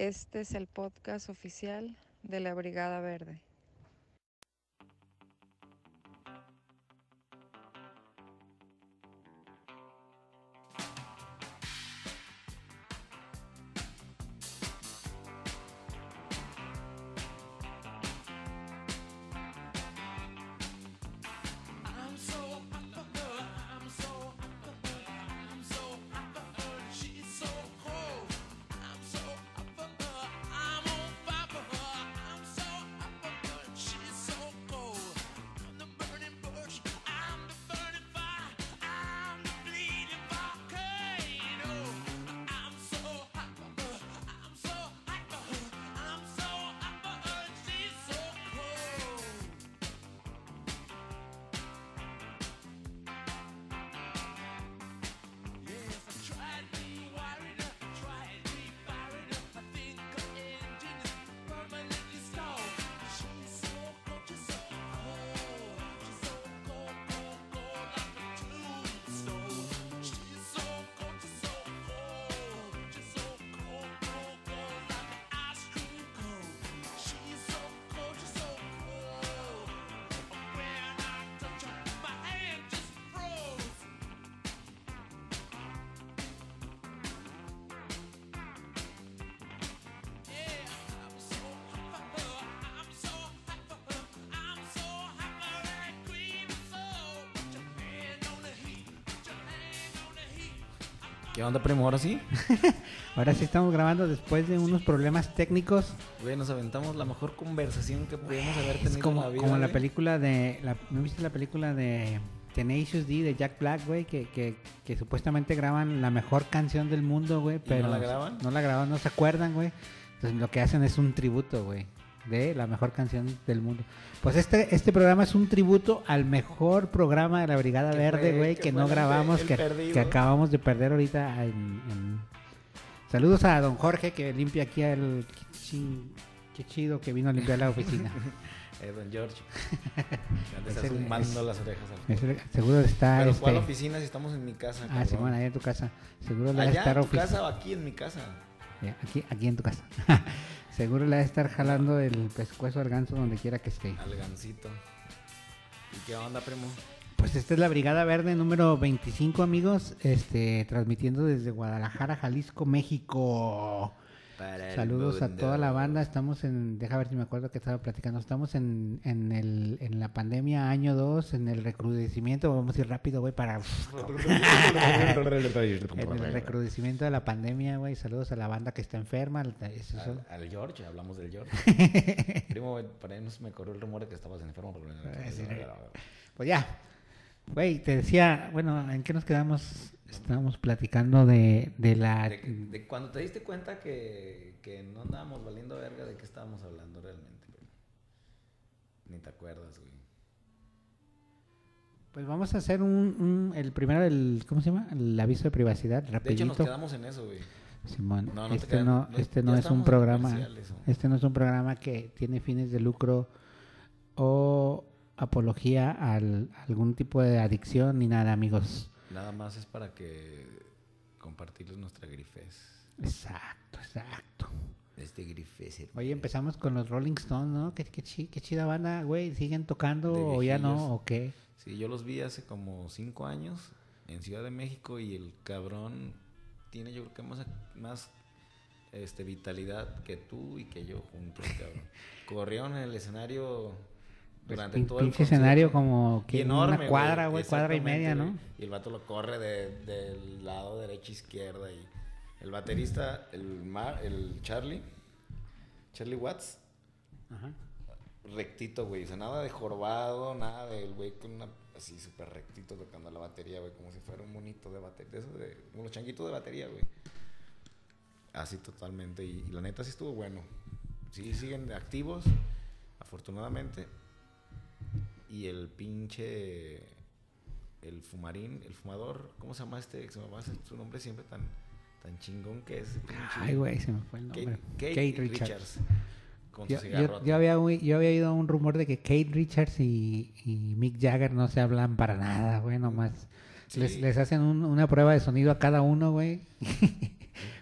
Este es el podcast oficial de la Brigada Verde. Onda, primo? ¿Ahora sí? Ahora sí estamos grabando después de unos problemas técnicos. Güey, nos aventamos la mejor conversación que pudimos haber tenido Es como, en la vida. como la güey. película de... La, ¿No viste la película de Tenacious D de Jack Black, güey? Que, que, que supuestamente graban la mejor canción del mundo, güey. Pero la graban? No la graban, no se acuerdan, güey. Entonces lo que hacen es un tributo, güey. De la mejor canción del mundo. Pues este, este programa es un tributo al mejor programa de la Brigada Verde, güey, que que, no grabamos, que, que acabamos de perder ahorita en, en- Saludos a don Jorge que limpia aquí el... Qué chi- Qué chido que vino a limpiar la oficina. Eh, don George. Ya te Es estás el- zumbando es- las orejas. al- Es seguro está... Pero este... ¿cuál oficina si estamos en mi casa? Ah? Simón, allá en tu casa. Seguro le va a ¿Allá estar en tu casa o aquí en mi casa? Aquí, aquí en tu casa. Seguro le va a estar jalando el pescuezo al ganso donde quiera que esté. Al gancito. ¿Y qué onda, primo? Pues esta es la Brigada Verde número 25, amigos. Este, transmitiendo desde Guadalajara, Jalisco, México. Para el Saludos a toda la banda. Estamos en, deja ver si me acuerdo que estaba platicando. Estamos en, en, el, en la pandemia año 2, en el recrudecimiento. Vamos a ir rápido, güey, para... en el recrudecimiento de la pandemia, güey. Saludos a la banda que está enferma. Al, al George, hablamos del George. Primo, güey, por ahí no se me corrió el rumor de que estabas enfermo. pero- sí. Pues ya. Güey, te decía, bueno, ¿en qué nos quedamos? Estábamos platicando de, de la... De, de cuando te diste cuenta que, que no andábamos valiendo verga, ¿de qué estábamos hablando realmente? Ni te acuerdas, güey. Pues vamos a hacer un, un- el primero, el, ¿cómo se llama? El aviso de privacidad, De hecho, nos rapidito. quedamos en eso, güey. Simón, No, no te este quedan- no, este no es un programa, este no es un programa que tiene fines de lucro o apología al, algún tipo de adicción ni nada, amigos. Nada más es para que compartirles nuestra grifez. Exacto, exacto. Este grifez. Oye, empezamos con los Rolling Stones, ¿no? Qué, qué, chi- qué chida banda, güey. ¿Siguen tocando o ya no? ¿O qué? Sí, yo los vi hace como cinco años en Ciudad de México y el cabrón tiene yo creo que más, más este, vitalidad que tú y que yo juntos, cabrón. Corrieron en el escenario durante Pin- todo el pinche escenario como que enorme, una cuadra, güey, cuadra y media. ¿no? Y el vato lo corre de- del lado derecha izquierda y el baterista, el, Ma- el Charlie, Charlie Watts, Ajá. rectito, güey. O sea, nada de jorobado, nada del güey con una así súper rectito tocando la batería, güey, como si fuera un monito de batería, de esos de, como los changuitos de batería, güey. Así totalmente. Y, y la neta sí estuvo bueno. Sí, siguen activos, afortunadamente. Y el pinche. El fumarín, el fumador, ¿cómo se llama este? Se me va a hacer su nombre siempre tan, tan chingón que es. Ay, güey, se me fue el nombre. Kate Kate Richards. Richards. Con su Yo, yo- cigarro. yo había, yo había oído un rumor de que Kate Richards y, y Mick Jagger no se hablan para nada, güey, nomás. Sí. Les, les hacen un- una prueba de sonido a cada uno, güey.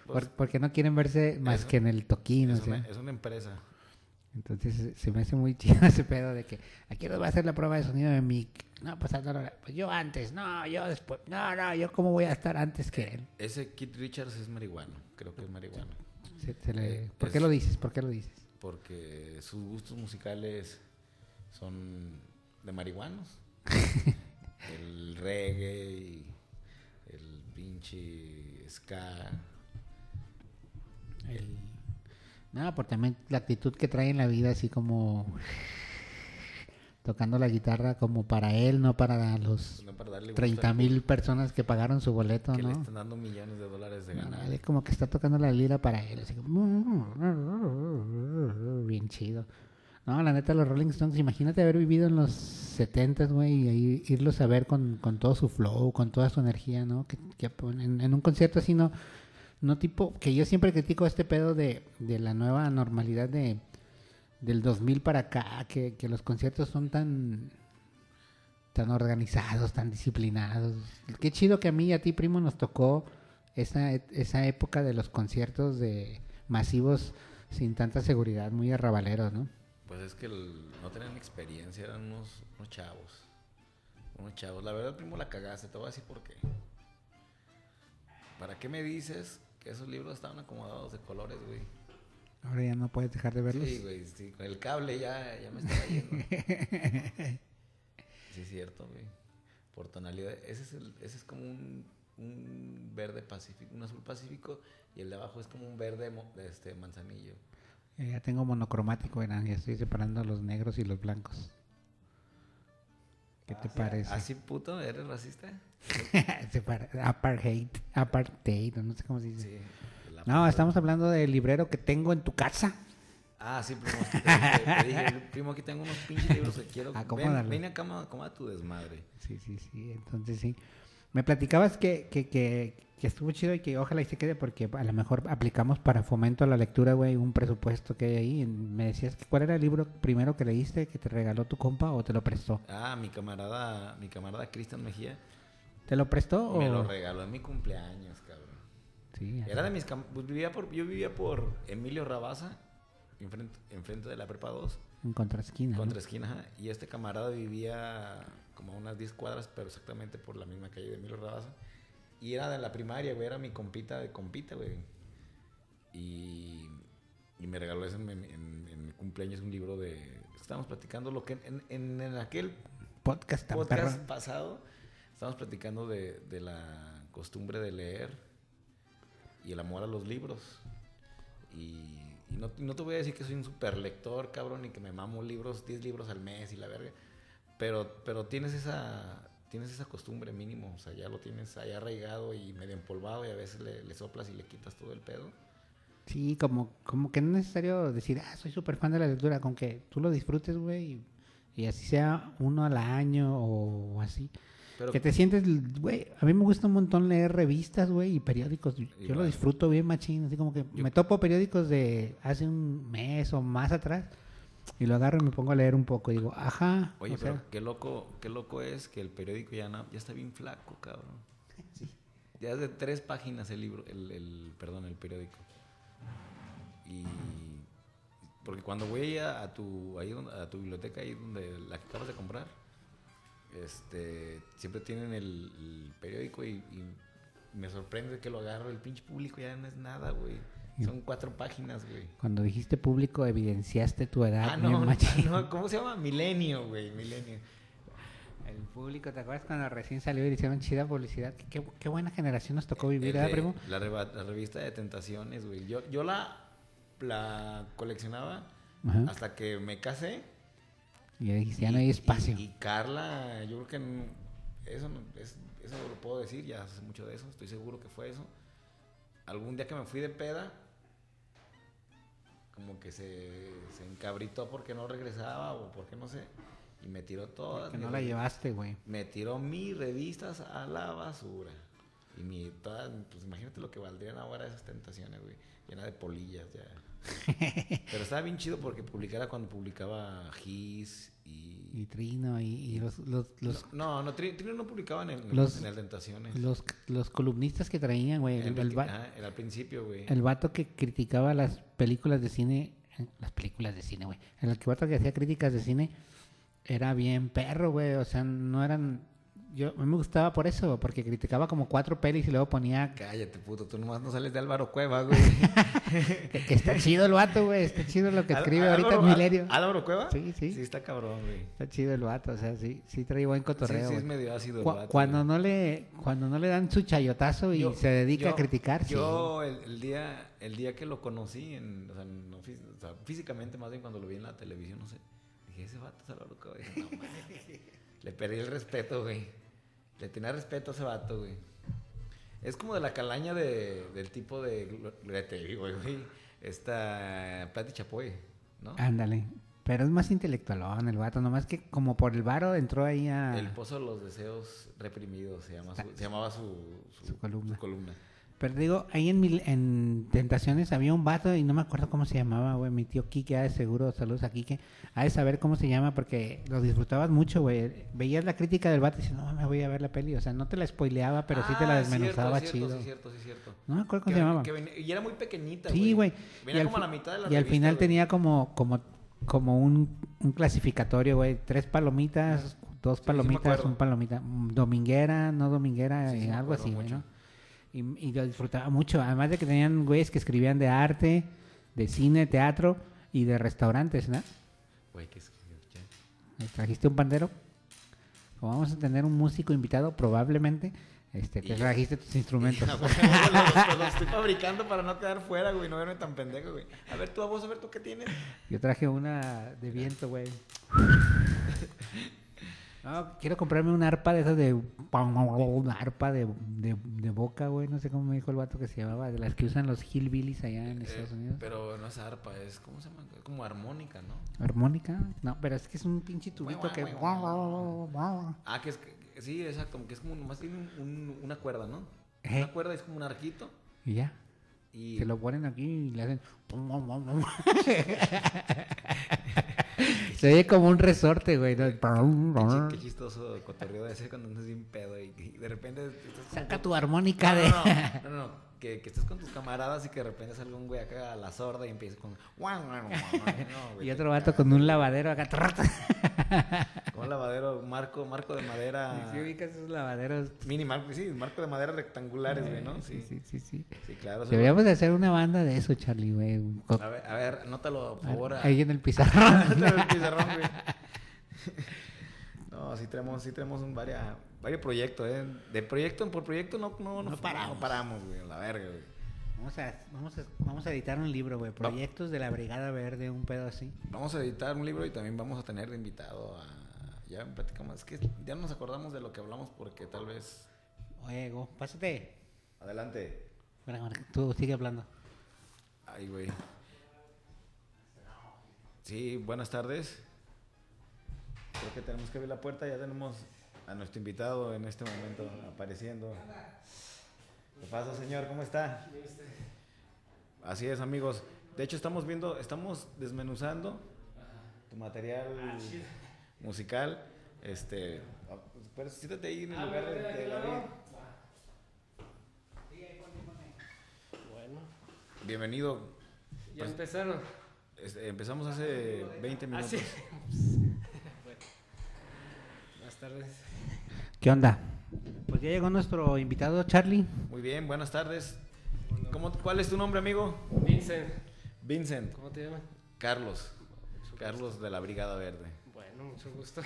Pues, Por- porque no quieren verse más que en el toquín, o es, sea. una, es una empresa. Entonces se- me hace muy chido ese pedo de que aquí nos va a hacer la prueba de sonido de mic. No, pues, pues yo antes, no, yo después. No, no, yo cómo voy a estar antes que él. Ese Kit Richards es marihuano, creo que es marihuano. Se- se le- Eh, ¿Por qué lo dices? ¿Por qué lo dices? Porque sus gustos musicales son de marihuanos. el reggae el pinche ska. El- No, por también la actitud que trae en la vida, así como tocando la guitarra como para él, no para los No para darle gusto 30 al mil personas que pagaron su boleto, que le ¿no? están dando millones de dólares de ganar. no, él como que está tocando la lira para él, así como... Bien chido. No, la neta, los Rolling Stones, imagínate haber vivido en los 70, güey, y irlos a ver con, con todo su flow, con toda su energía, ¿no? Que, que en, en un concierto así, no, no tipo, que yo siempre critico este pedo de, de la nueva normalidad de del 2000 para acá, que, que los conciertos son tan tan organizados, tan disciplinados. Qué chido que a mí y a ti, primo, nos tocó esa, esa época de los conciertos de masivos sin tanta seguridad, muy arrabaleros, ¿no? Pues es que el- no tenían experiencia, eran unos, unos chavos. Unos chavos. La verdad, primo, la cagaste. Te voy por qué. ¿Para qué me dices que esos libros estaban acomodados de colores, güey? Ahora ya no puedes dejar de verlos. Sí, güey, sí, con el cable ya, ya me estaba yendo. sí, es cierto, güey. Por tonalidad. Ese es, el, ese es como un, un verde pacífico, un azul pacífico, y el de abajo es como un verde mo- de este manzanillo. Eh, Ya tengo monocromático, verán, ya estoy separando los negros y los blancos. ¿Qué te parece? ¿Así puto? ¿Eres racista? Apartheid, apartheid, no sé cómo se dice. Sí. No, estamos hablando del librero que tengo en tu casa. Ah, sí, primo. Te, te dije, primo, aquí tengo unos pinches libros que quiero. Ven, ven acá, acomoda tu desmadre. Sí, sí, sí. Entonces sí. Me platicabas que, que, que, que estuvo chido y que ojalá y se quede porque a lo mejor aplicamos para fomento a la lectura, güey, un presupuesto que hay ahí. Me decías que cuál era el libro primero que leíste que te regaló tu compa o te lo prestó. Ah, mi camarada, mi camarada Cristian Mejía ¿Te lo prestó o...? me lo regaló en mi cumpleaños, cabrón. Sí. Era de mis pues, vivía por yo vivía por Emilio Rabaza, enfrente, enfrente de la prepa 2, en contraesquina. ¿no? contra esquina, ajá, y este camarada vivía como a unas 10 cuadras, pero exactamente por la misma calle de Emilio Rabaza. Y era de la primaria, güey, era mi compita de compita, güey. Y, y me regaló eso en, en- en- mi cumpleaños un libro de... Estábamos platicando lo que en, en- en aquel Podcast tan podcast perro. pasado estábamos platicando de, de la costumbre de leer y el amor a los libros. Y, y no, no te voy a decir que soy un super lector, cabrón, y que me mamo libros, 10 libros al mes y la verga. Pero, pero tienes esa tienes esa costumbre mínimo, o sea, ya lo tienes ahí arraigado y medio empolvado y a veces le, le soplas y le quitas todo el pedo. Sí, como, como que no es necesario decir, ah, soy súper fan de la lectura, con que tú lo disfrutes, güey, y, y así sea uno al año o así. Pero que te sientes, güey, a mí me gusta un montón leer revistas, güey, y periódicos. Yo lo disfruto bien machín, así como que Yo- me topo periódicos de hace un mes o más atrás y lo agarro y me pongo a leer un poco y digo, ajá, Oye, sea, pero qué loco, qué loco es que el periódico ya, no- ya está bien flaco, cabrón. sí. Ya es de tres páginas el libro, el, el- perdón, el periódico. Y porque cuando voy a, a tu ahí donde- a tu biblioteca ahí donde la que acabas de comprar, este siempre tienen el, el periódico y, y me sorprende que lo agarro el pinche público ya no es nada, güey. Son cuatro páginas, güey. cuando dijiste público evidenciaste tu edad. Ah, no, no, ¿cómo se llama? Milenio, güey, Milenio. El público, ¿te acuerdas cuando recién salió y hicieron chida publicidad? Qué, buena generación nos tocó vivir, ¿verdad, primo? La, revista de tentaciones, güey. Yo, yo la, la coleccionaba Ajá. hasta que me casé. Y ya dijiste, ya no hay espacio. Y, y Carla, yo creo que eso, no- es- eso lo puedo decir, ya hace mucho de eso, estoy seguro que fue eso. Algún día que me fui de peda, como que se, se encabritó porque no regresaba o porque no sé, y me tiró todas. que no la llevaste, güey. Me tiró mis revistas a la basura. Y mi, todas, pues imagínate lo que valdrían ahora esas tentaciones, güey. Llena de polillas ya. Pero estaba bien chido porque publicara cuando publicaba Gis y y Trino y, y los, los, los, No, no, Tri- Trino no publicaba en el, Los- en el Tentaciones. los, los columnistas que traían, güey. El, El- ah, era al principio, güey. el vato que criticaba las películas de cine, eh, las películas de cine, güey. El vato que hacía críticas de cine era bien perro, güey. O sea, no eran... Yo, a mí me gustaba por eso, porque criticaba como cuatro pelis y luego ponía... Cállate, puto, tú nomás no sales de Álvaro Cueva, güey. Que, está chido el vato, güey. Está chido lo que escribe ahorita Álvaro-. Al- ¿Álvaro Cueva? Sí, sí. Sí, está cabrón, güey. Está chido el vato, o sea, sí, sí trae buen Sí, cotorreo. sí, es güey. medio ácido el vato, cuando güey. no le cuando no le dan su chayotazo y Yo- se dedica yo- a criticar, sí. Yo el, el día el día que lo conocí, en, o sea, no fí- o sea, físicamente más bien cuando lo vi en la televisión, no sé, dije, ese vato es Álvaro Cueva. Dije, no. Le perdí el respeto, güey. Le tenía respeto a ese vato, güey. Es como de la calaña de, del tipo de... Te digo, güey. Esta... Pati Chapoy, ¿no? Ándale. Pero es más intelectualón el vato, nomás que como por el varo entró ahí a... El Pozo de los Deseos Reprimidos se, llama su- se llamaba su, su, Su columna. su columna. Pero digo, ahí en, Mil- en Tentaciones había un vato y no me acuerdo cómo se llamaba, güey. Mi tío Quique, ha de seguro, saludos a Quique. Ha de saber cómo se llama porque lo disfrutabas mucho, güey. Veías la crítica del vato y dices, no, me voy a ver la peli. O sea, no te la spoileaba, pero sí te la Ah, desmenuzaba cierto, chido. Sí, cierto, sí, cierto. No me acuerdo cómo Que se llamaba. que y era muy pequeñita, Sí, güey. Venía como a la mitad de la Y al final tenía como, como, como un, un clasificatorio, güey. Tres palomitas, dos sí me palomitas, un palomita. mm, Dominguera, no dominguera, Sí, eh, algo así, güey. ¿no? Y, y lo disfrutaba mucho. Además de que tenían güeyes que escribían de arte, de cine, teatro y de restaurantes, ¿no? Güey, que es- ya. ¿Me ¿Trajiste un pandero? Como vamos a tener un músico invitado, probablemente, este, te trajiste tus instrumentos. No, güey, los, los- los estoy fabricando para no quedar fuera, güey, no verme tan pendejo, güey. A ver, tú, a vos, a ver, tú qué tienes. Yo traje una de viento, güey. No, quiero comprarme una arpa de esas de... Una arpa de, de, de boca, güey. No sé cómo me dijo el vato que se llamaba. De las que usan los hillbillies allá en Eh, Estados Unidos. pero no es arpa, es, ¿cómo se llama? Como armónica, ¿no? ¿Armónica? No, pero es que es un pinche tubito guau, que... guau, guau, Ah, que es, que- sí, exacto, que es como, nomás tiene un- un- una cuerda, ¿no? Ejé. Una cuerda es como un arquito Y ya. y... Se lo ponen aquí y le hacen... Se oye como un resorte, güey. ¿no? Qué, qué chistoso cotorreo de ese cuando andas bien pedo y, y de repente... Saca tu armónica No, de... no, no, no, no, Que, que estés con tus camaradas y que de repente salga un güey acá a la sorda y empieza con... No, güey, Y otro vato con un lavadero acá. Con un lavadero, marco, marco de madera... ¿Sí ubicas esos lavaderos? Mini marco, sí, marco de madera rectangulares, güey, ¿no? Sí, Sí, sí, sí. sí. claro. Deberíamos de hacer una banda de eso, Charlie, güey. A ver, a ver, anótalo, por favor. Ahí en el pizarrón. Anótalo en el pizarrón, güey. No, sí tenemos, sí tenemos un varios, varios proyectos, ¿eh? De proyecto por proyecto no, no, no, No paramos. No paramos, güey, la verga, güey. Vamos a, vamos, a, vamos a editar un libro, güey. Proyectos de la Brigada Verde, un pedo así. Vamos a editar un libro y también vamos a tener de invitado a... Ya platicamos, es que ya no nos acordamos de lo que hablamos porque tal vez... Oye, Go, pásate. Adelante. Marca, tú sigue hablando. Ay, güey. Sí, buenas tardes. Creo que tenemos que abrir la puerta. Ya tenemos a nuestro invitado en este momento apareciendo. ¿Qué pasa, señor? ¿Cómo está? Así es, amigos. De hecho, estamos viendo, estamos desmenuzando tu material musical. Este, ah, pero siéntate ahí en el lugar de, de David. Bueno, Bienvenido. ya Pues- empezaron. Este, empezamos hace 20 Ah, minutos. sí. Bueno. Buenas tardes. ¿Qué onda? Pues ya llegó nuestro invitado, Charlie. Muy bien, buenas tardes. ¿Cómo, ¿Cuál es tu nombre, amigo? Vincent, Vincent. ¿cómo te llaman? Carlos. Carlos de la Brigada Verde. Bueno, mucho gusto.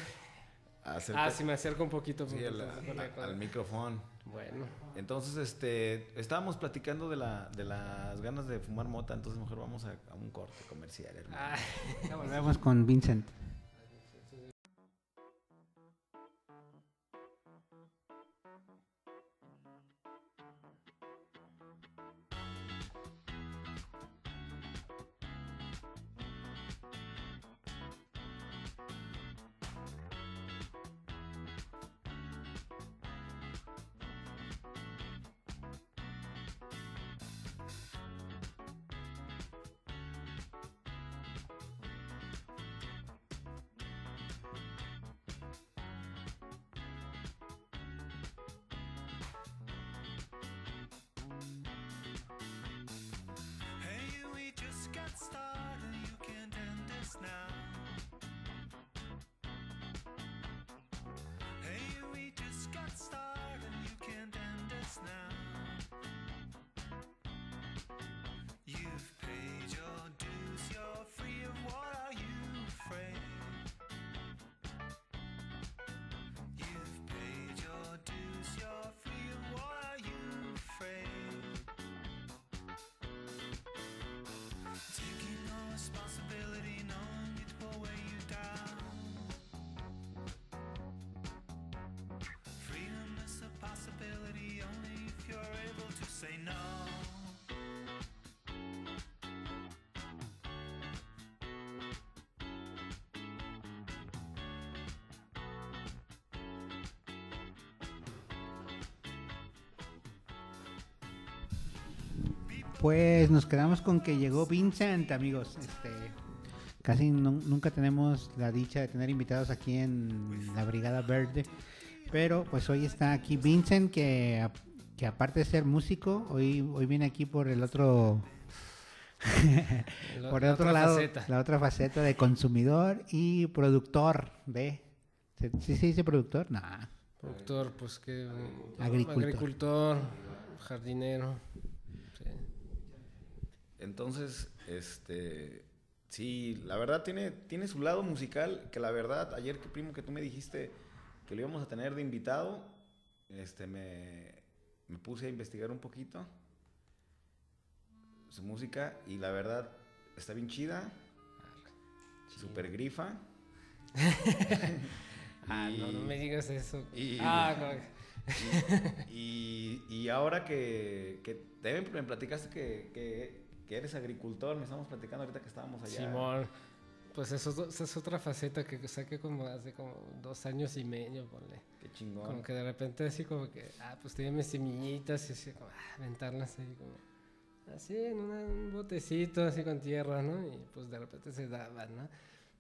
Acerca- Ah, sí, me acerco un poquito. sí, al, a- micrófono. Bueno, Entonces, este, estábamos platicando de, la, de las ganas de fumar mota, entonces mejor vamos a, a un corte comercial, hermano. ah, Ya volvemos con Vincent. Pues nos quedamos con que llegó Vincent, amigos. Este, casi nu- nunca tenemos la dicha de tener invitados aquí en la Brigada Verde. Pero pues hoy está aquí Vincent, que, que aparte de ser músico, hoy, hoy viene aquí por el otro, por el la otro lado, faceta. la otra faceta de consumidor y productor de... ¿Sí, sí se dice productor? No. Productor, pues que. Agricultor. Agricultor, jardinero. sí. Entonces, este, sí, la verdad tiene, tiene su lado musical, que la verdad, ayer que primo que tú me dijiste que lo íbamos a tener de invitado, este, me, me puse a investigar un poquito su música y la verdad está bien chida, super grifa. Ah, no, no me digas eso. y- ah, no. Y, y ahora que, que también me platicaste que, que, que eres agricultor, me estamos platicando ahorita que estábamos allá. Simón. Pues eso, esa es otra faceta que saqué como hace como dos años y medio, ponle. Qué chingón. Como que de repente así como que, ah, pues tenía mis semillitas y así como, ah, aventarlas ahí como, así en una- un botecito así con tierra, ¿no? Y pues de repente se daban, ¿no?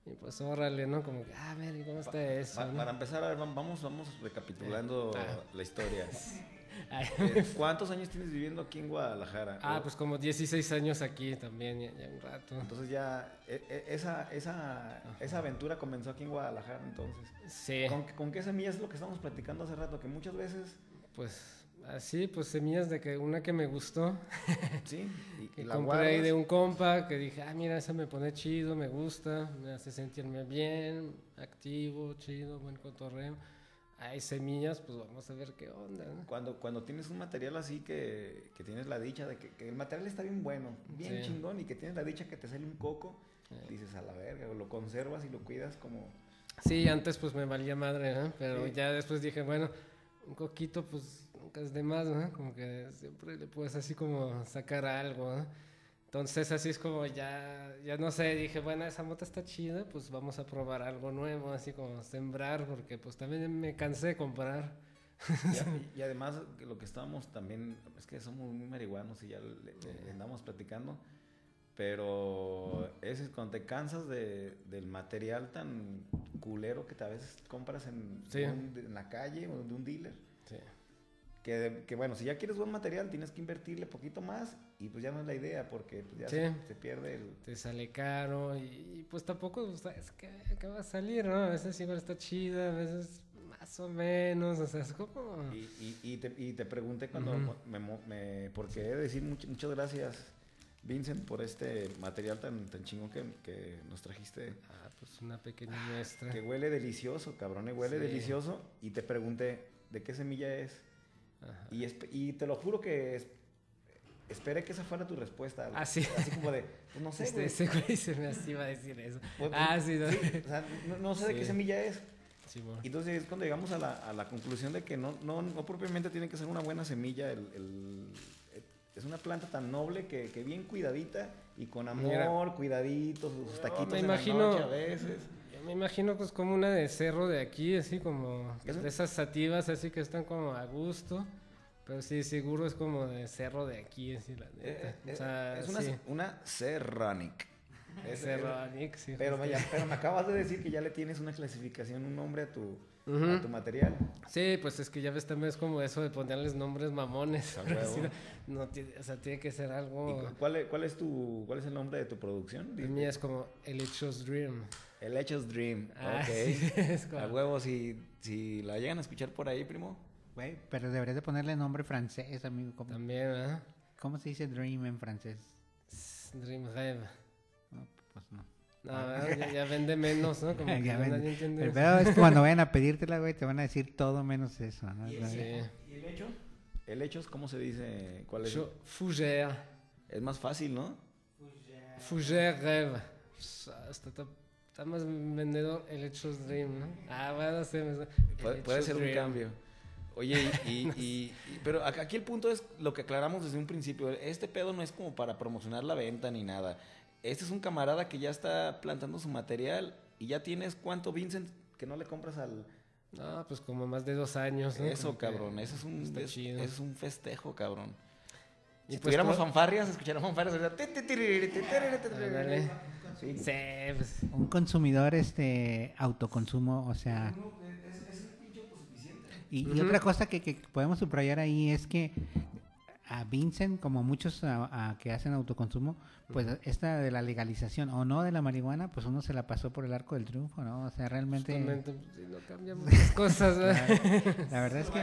Y pues órale, ¿no? Como que, ah, a ver, ¿y cómo está eso? Pa- no? para empezar, a ver, vam- vamos, vamos recapitulando Ah. la historia. Eh, ¿Cuántos años tienes viviendo aquí en Guadalajara? ah, pues como 16 años aquí también, ya, ya un rato. Entonces ya, e- e- esa, esa, esa aventura comenzó aquí en Guadalajara, entonces. Sí, ¿Con, con qué semillas es lo que estábamos platicando hace rato? Que muchas veces, pues así, pues semillas de que una que me gustó, sí, y, que la compré ahí de un compa, que dije, ah, mira, esa me pone chido, me gusta, me hace sentirme bien, activo, chido, buen cotorreo. Hay semillas, pues vamos a ver qué onda, ¿no? Cuando, cuando tienes un material así que, que tienes la dicha de que, que el material está bien bueno, bien Sí. chingón, y que tienes la dicha que te sale un coco, Sí. dices a la verga, lo conservas y lo cuidas como... Sí, antes pues me valía madre, ¿no? Pero Sí. ya después dije, bueno, un coquito pues nunca es de más, ¿no? Como que siempre le puedes así como sacar algo, ¿no? Entonces así es como ya, ya no sé, dije, bueno, esa mota está chida, pues vamos a probar algo nuevo, así como sembrar, porque pues también me cansé de comprar. Y, y además lo que estábamos también, es que somos muy marihuanos y ya le, le andamos platicando, pero es cuando te cansas de, del material tan culero que a veces compras en, Sí. un- en la calle o de un dealer. Sí. Que, que bueno, si ya quieres buen material tienes que invertirle poquito más y pues ya no es la idea porque pues, ya Sí. se, se pierde el... Te sale caro y, y, pues tampoco pues, sabes qué, qué va a salir, ¿no? A veces igual está chida, a veces más o menos, o sea, es como... Y, y, y te, y te pregunté cuando me, mo- me- porque he de decir much- muchas gracias Vincent por este material tan, tan chingón que, que nos trajiste. Ah, pues una pequeña muestra. Que huele delicioso, cabrón, eh, huele Sí. delicioso. Y te pregunté, ¿de qué semilla es? Y, y te lo juro que es- esperé que esa fuera tu respuesta. Ah, sí. Así como de, pues no sé, Este, güey. ese güey se me así iba a decir eso. Pues, ah, sí, no. o sea, no, no sé de qué Sí. semilla es. Simón. Y entonces es cuando llegamos a la, a la conclusión de que no, no, no propiamente tiene que ser una buena semilla. El, el- es una planta tan noble que, que bien cuidadita y con amor, Mira. cuidaditos, sus taquitos me en la imagino- noche a veces. Me imagino pues como una de cerro de aquí, así como de esas sativas así que están como a gusto. Pero sí, seguro es como de cerro de aquí, así la neta. Eh, eh, o sea, es una, sí. una serranic. Ese Rolix, sí. Pero me, pero me acabas de decir que ya le tienes una clasificación, un nombre a tu, Ujú. a tu material. Sí, pues es que ya ves también es como eso de ponerles nombres mamones. No o sea, tiene que ser ¿Y algo. cu- cuál, es, cuál, es tu, ¿Cuál es el nombre de tu producción? El mío es como El Hechos Dream. El Hechos Dream. Ah, ok. sí, es como- A huevo, si, si la llegan a escuchar por ahí, primo. Güey, pero deberías de ponerle nombre francés, amigo. ¿Cómo, También, ¿verdad? cómo se dice dream en francés? Dream Rêve. No, pues no. No, ya, ya vende menos, ¿no? Como que Ya ya ven. nadie entiende El pedo es que cuando vayan a pedírtela, güey, te van a decir todo menos eso, ¿no? Sí. ¿Y el hecho? ¿El Hechos cómo se dice? ¿Cuál es? Fougère. Es más fácil, ¿no? Fougère Rêve. Está, está- más vendedor El Hechos Dream, ¿no? Ah, bueno, sí. me- Puede, puede ser un cambio. Oye, y, y- y- y- pero aquí el punto es lo que aclaramos desde un principio. Este pedo no es como para promocionar la venta ni nada. Este es un camarada que ya está plantando su material y ya tienes cuánto, Vincent, que no le compras al... No, pues como más de dos años, ¿no? Eso, Como cabrón, eso es un, es, eso es un festejo, cabrón. Y Si pues tuviéramos fanfarrias, escucharíamos fanfarrias. Sí. Sí, pues. Un consumidor, este, autoconsumo, o sea... Y, otra cosa que, que podemos subrayar ahí es que a Vincent, como muchos a- a que hacen autoconsumo, pues esta de la legalización o no de la marihuana, pues uno se la pasó por el arco del triunfo, ¿no? O sea, realmente... Justamente, pues, sí, no cambia muchas cosas, ¿verdad? La verdad es que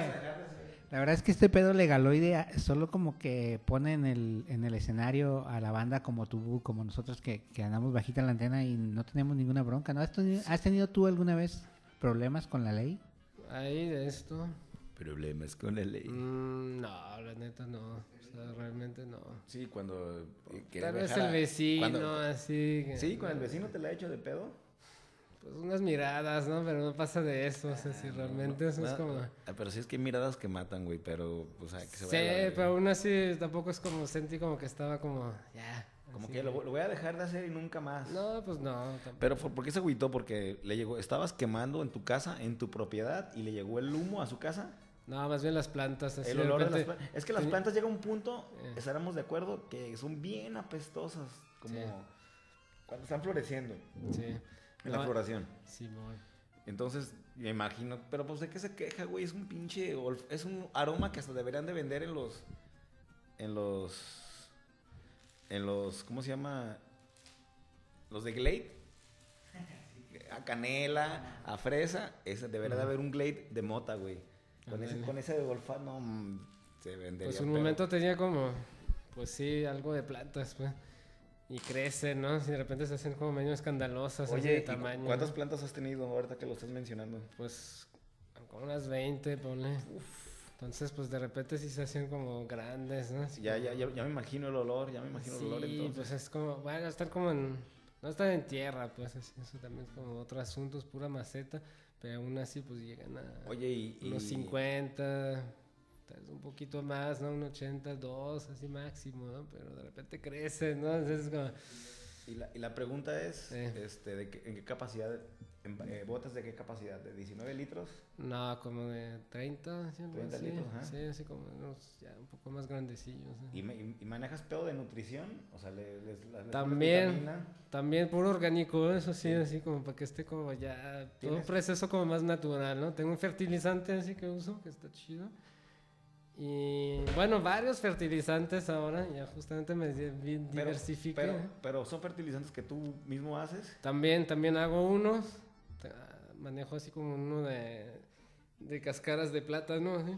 la verdad es que este pedo legaloide ah, solo como que pone en el, en el escenario a la banda como tú, como nosotros que, que andamos bajita en la antena y no tenemos ninguna bronca, ¿no? ¿Has tenido, has tenido tú alguna vez problemas con la ley? Ahí de esto. Problemas con la ley. mm, no, la neta no. O sea, realmente no. Sí, cuando... eh, Tal vez el vecino, cuando- así. que- Sí, con el vecino te la ha hecho de pedo. Pues unas miradas, ¿no? Pero no pasa de eso. O sea, si realmente eso es Ah, como. ah, pero sí es que hay miradas que matan, güey, pero, o sea, que se Sí, vaya pero aún así tampoco es como sentí como que estaba como. Ya. Como así que lo, lo voy a dejar de hacer y nunca más. No, pues no. tampoco. Pero ¿por qué se agüitó? Porque le llegó, estabas quemando en tu casa, en tu propiedad, y le llegó el humo a su casa. No, más bien las plantas. Así el de olor de las plantas. Es que las plantas llega a un punto, Eh. estaremos de acuerdo, que son bien apestosas, como Sí. cuando están floreciendo, Sí. En la No, floración. Simón. Entonces, me imagino, pero pues de qué se queja, güey, es un pinche, es un aroma que hasta deberían de vender en los, en los, en los, ¿cómo se llama? Los de Glade. A canela, a fresa, ese debería de haber un Glade de mota, güey. Con ese, con ese olfato, no, mm, se vendería. Pues un pero- momento tenía como, pues sí, algo de plantas, pues. Y crecen, ¿no? Si de repente se hacen como medio escandalosas, Oye, de ¿y tamaño. ¿cuántas plantas has tenido ahorita que lo estás mencionando? Pues como unas 20, ponle. Entonces, pues de repente sí se hacen como grandes, ¿no? Así Ya, como- ya, ya, ya me imagino el olor, ya me imagino el olor Sí, entonces. pues es como, van a estar como en, no están en tierra, pues así, eso también es como otro asunto, es pura maceta, pero aún así pues llegan a Oye, y... y- unos 50, vez un poquito más, ¿no? Un 82, así máximo, ¿no? Pero de repente crecen, ¿no? Entonces es como, Y la, y la pregunta es, Eh. este, ¿de qué- ¿en qué capacidad, en, eh, botas de qué capacidad? ¿De 19 litros? no, como de 30, ¿sí? algo 30 así, litros, ajá. sí, así como unos ya un poco más grandecillos. ¿no? ¿Y, y- y manejas pedo de nutrición? O sea, le, les- les pones También. También puro orgánico, eso sí, así como para que esté como ya todo un proceso como más natural, ¿no? Tengo un fertilizante así que uso, que está chido. Y bueno, varios fertilizantes ahora, ya justamente me di- vi- Pero, diversifiqué. pero, pero son fertilizantes que tú mismo haces. También, también hago unos, manejo así como uno de, de cascaras de plátano. Ujú.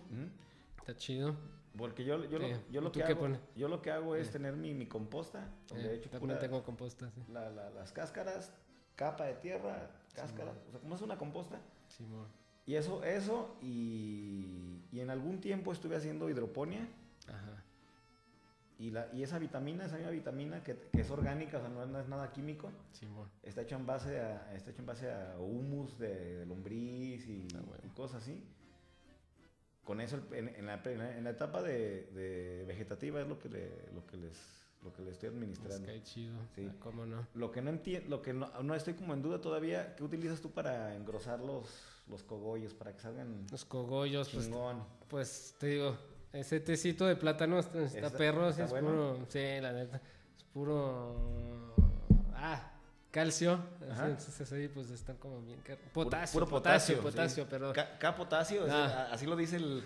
está chido. Porque yo, yo, Sí. lo, yo, ¿Y lo que hago, yo lo que hago es Eh. tener mi, mi composta, donde Eh, he hecho también pura- tengo composta, sí. la- la- las cáscaras, capa de tierra, cáscara. O sea, como es una composta. Simón. Y eso, eso, y, y en algún tiempo estuve haciendo hidroponía. Ajá. Y, la, y esa vitamina, esa misma vitamina que, que es orgánica, o sea, no, no es nada químico, está hecho en base a, está hecho en base a humus de, de lombriz y, Ah, bueno. y cosas así. Con eso, en, en la, en la- etapa de, de vegetativa es lo que, le- lo que les lo que le estoy Es administrando. que chido. Sí. Ah, ¿Cómo no? Lo que no entiendo, lo que no, no estoy como en duda todavía, ¿qué utilizas tú para engrosar los, los cogollos, para que salgan Los cogollos, pues, chingón? pues te digo, ese tecito de plátano está, está perro, está es bueno. puro, sí, la neta, es puro, ah, calcio. Ajá. entonces ahí pues están como bien... Puro- Potasio, puro potasio, sí. potasio, perdón. K, potasio, Ah. así lo dice el,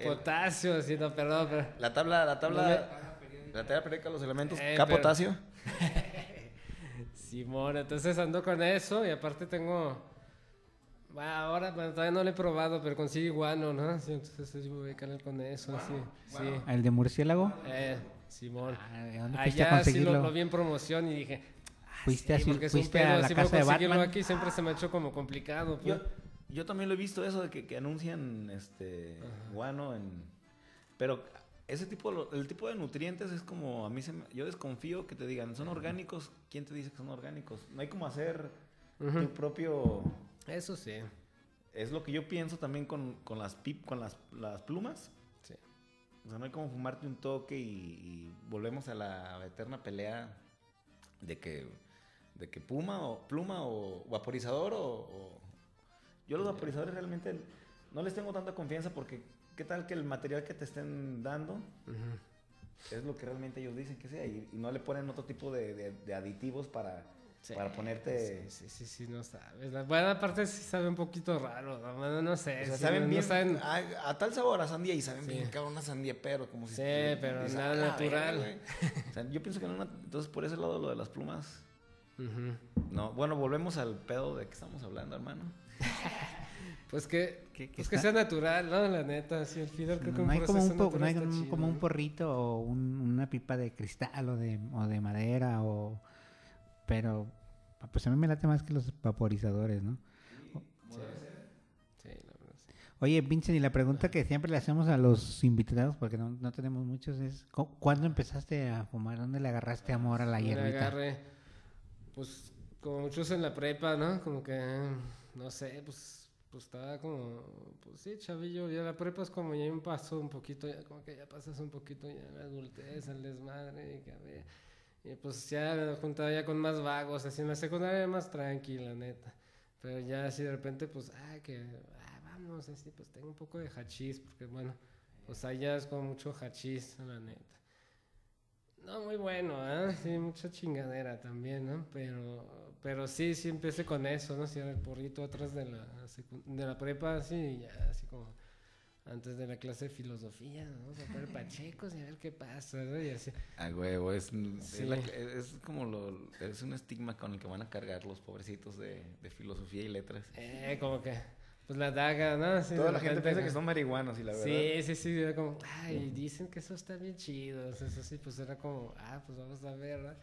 el- Potasio, sí, no, perdón, pero... la tabla, la No tabla, me- la tabla periódica de los elementos, Eh, K pero- potasio. Simón, entonces ando con eso y aparte tengo... Bueno, ahora bueno, todavía no lo he probado, pero consigo guano, ¿no? Sí, entonces sí me voy a calar con eso, sí. Sí. ¿El de murciélago? Eh, Simón. Ah, ¿de ¿Dónde fuiste a Allá sí lo, lo vi en promoción y dije... ah, ¿Fuiste, sí, así- porque es un fuiste pedo, a la casa de Batman? aquí siempre se me ha hecho como complicado. pues. Yo, yo también lo he visto eso de que, que anuncian este guano en pero ese tipo el tipo de nutrientes es como a mí se me- yo desconfío que te digan son orgánicos quién te dice que son orgánicos no hay como hacer tu propio Eso sí. es lo que yo pienso también con, con las pip con las, las plumas Sí. o sea no hay como fumarte un toque y, y volvemos a la eterna pelea de que de que puma o pluma o vaporizador o, o- yo los vaporizadores realmente no les tengo tanta confianza porque qué tal que el material que te estén dando es lo que realmente ellos dicen que sea y, y no le ponen otro tipo de, de- de aditivos para, Sí, para ponerte Sí, sí, sí, sí, no sabes. La buena parte sí sabe un poquito raro, no, no, no sé. o sea, saben no- no bien saben- a, a tal sabor a sandía y saben Sí. bien cabrón una sandía pero como si Sí, pero nada "A la natural". verga, güey". o sea, yo pienso que no entonces por ese lado lo de las plumas no bueno volvemos al pedo de que estamos hablando hermano Pues que, ¿Qué- qué pues que sea natural, ¿no? La neta, sí, el Fidel creo que No un hay como un, proceso po- no hay un- chido, como un ¿no? porrito o un- una pipa de cristal o de, o de madera o... Pero pues a mí me late más que los vaporizadores, ¿no? Sí, la verdad, sí. Oye, Vincent, y la pregunta que siempre le hacemos a los invitados, porque no, no tenemos muchos, es ¿cu- ¿cuándo empezaste a fumar? ¿Dónde le agarraste amor a la Me hierbita? agarré, pues, como muchos en la prepa, ¿no? Como que, no sé, pues, pues estaba como, pues sí, chavillo, ya la prepa es como ya un paso un poquito, ya como que ya pasas un poquito ya la adultez, el desmadre, y que y pues ya juntaba ya con más vagos, así en la secundaria más tranquila, neta. Pero ya así de repente, pues, ah, que, ah, vamos, así, pues tengo un poco de hachís, porque bueno, pues allá es como mucho hachís, la neta. No, muy bueno, ¿ah? Sí, mucha chingadera también, ¿no? Pero, pero sí, sí empecé con eso, ¿no? Sí, era el porrito atrás de la, de la prepa, así, y ya, así como antes de la clase de filosofía, ¿no? Vamos a poner pachecos y a ver qué pasa, ¿no? Y así. A huevo, es, es Sí. la- es como lo, es un estigma con el que van a cargar los pobrecitos de, de filosofía y letras. Eh, como que, pues la daga, ¿no? Así Toda la gente piensa que son marihuanos y la verdad. Sí, sí, sí, era como, ay, dicen que eso está bien chido, eso sí, pues era como, ah, pues vamos a ver, ¿no?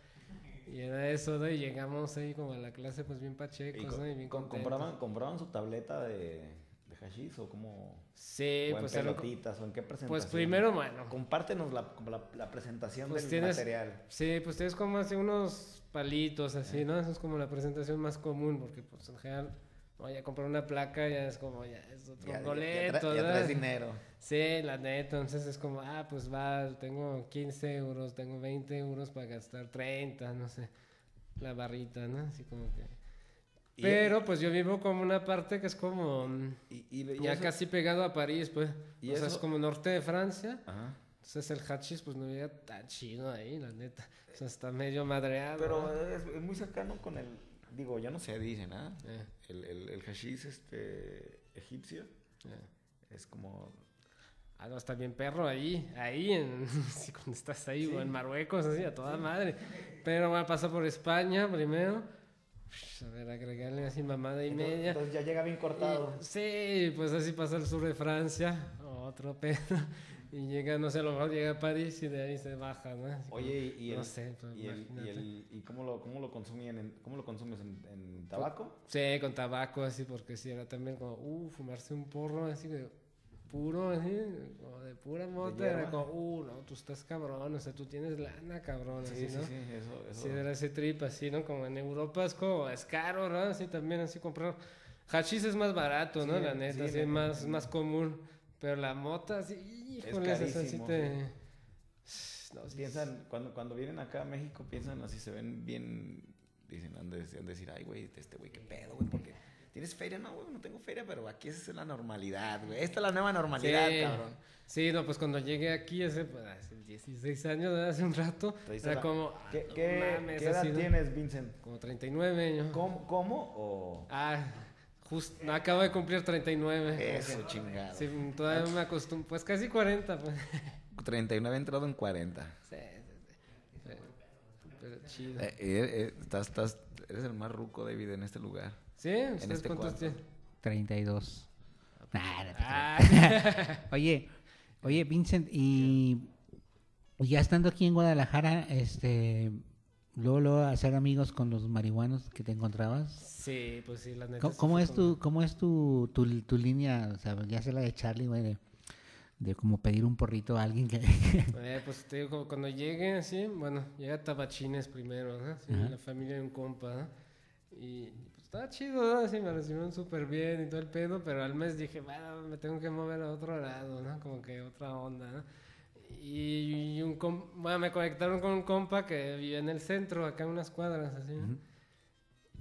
Y era eso, ¿no? Y llegamos ahí como a la clase, pues bien Y pachecos, co- ¿no? Y bien co- contentos. compraban, compraban su tableta de, de hashish o como Sí, o en pues pelotitas o en qué presentación. Pues primero, bueno, compártenos la, la, la presentación Pues del tienes- material. sí, pues tienes como así unos palitos así, ¿no? Eso es como la presentación más común, porque pues en general, no, ya comprar una placa ya es como, ya es otro Ya, ya, boleto, tra- ya traes dinero. Sí, la neta, entonces es como, ah, pues va, tengo 15 euros, tengo 20 euros para gastar 30, no sé, la barrita, ¿no? Así como que... Y- Pero pues yo vivo como una parte que es como mm, Y, y- ya eso- casi pegado a París, pues. ¿Y o sea, es eso? como norte de Francia. Ajá. Entonces el hachís pues no llega tan chido ahí, la neta. O sea, está medio madreado. Pero es, es muy cercano con el, digo, ya no se dice nada. Eh, El, el, el hashish este, egipcio eh. es como... Ah, no, está bien perro ahí, ahí, en, sí, cuando estás ahí, o en Marruecos, así, a toda madre. Pero bueno, pasa por España primero. A ver, agregarle así mamada y media. Entonces ya llega bien cortado. Y- sí, pues así pasa al sur de Francia, otro pedo. Y llega, no sé, a lo mejor llega a París y de ahí se baja, ¿no? Así Oye, y, y no el, sé, pues, y, el, y, el- y cómo lo, cómo lo consumían, en, cómo lo consumes en, en tabaco? Sí, con tabaco, así, porque sí, era también como, uh, fumarse un porro así de puro, así, como de pura mota, como, uh, no, tú estás cabrón, o sea, tú tienes lana, cabrón, así, sí, ¿no? sí, eso, eso. Sí, era ese trip así, ¿no? Como en Europa es como, es caro, ¿no? Así también, así comprar. Hachís es más barato, ¿no? Sí, La neta, sí, así, más, más común. Pero la mota, así, híjole, sí carísimo, te... No, sí, Piensan, cuando, cuando vienen acá a México, piensan así, se ven bien, dicen, han de, han de decir, ay, güey, este güey, qué pedo, güey, porque ¿tienes feria? No, güey, no tengo feria, pero aquí esa es la normalidad, güey. Esta es la nueva normalidad, Sí. cabrón. Sí, no, pues cuando llegué aquí hace, pues, hace 16 años, hace un rato, era la- como... ah, ¿Qué, no qué- mames, qué edad tienes, Vincent? Como 39 años. ¿Cómo, cómo o...? Ah, justo, acabo de cumplir 39. Eso, chingado. Sí, todavía me acostumbro, pues casi 40. Pues. 39 entrado en 40. Sí, sí, sí. Pero, chido. Eh, eh, eh, estás, estás, eres el más ruco, David, en este lugar. ¿Sí? ¿Ustedes este cuántos tienen? 32. Nah, no te Ah. Oye, oye, Vincent, y y ya estando aquí en Guadalajara, este, luego, luego hacer amigos con los marihuanos que te encontrabas. sí, pues sí, la neta. ¿Cómo, sí cómo fue es como- tu, cómo es tu, tu, tu línea? O sea, ya sé la de Charlie, güey, de, de como pedir un porrito a alguien que... Eh, pues te digo, cuando llegue así, bueno, llega Tabachines primero, ¿no? Sí, la familia de un compa, ¿no? Y estaba chido, ¿no? Así me recibieron súper bien y todo el pedo, pero al mes dije, bueno, me tengo que mover a otro lado, ¿no? Como que otra onda, ¿no? Y, un com- bueno, me conectaron con un compa que vive en el centro, acá en unas cuadras, así, ¿no?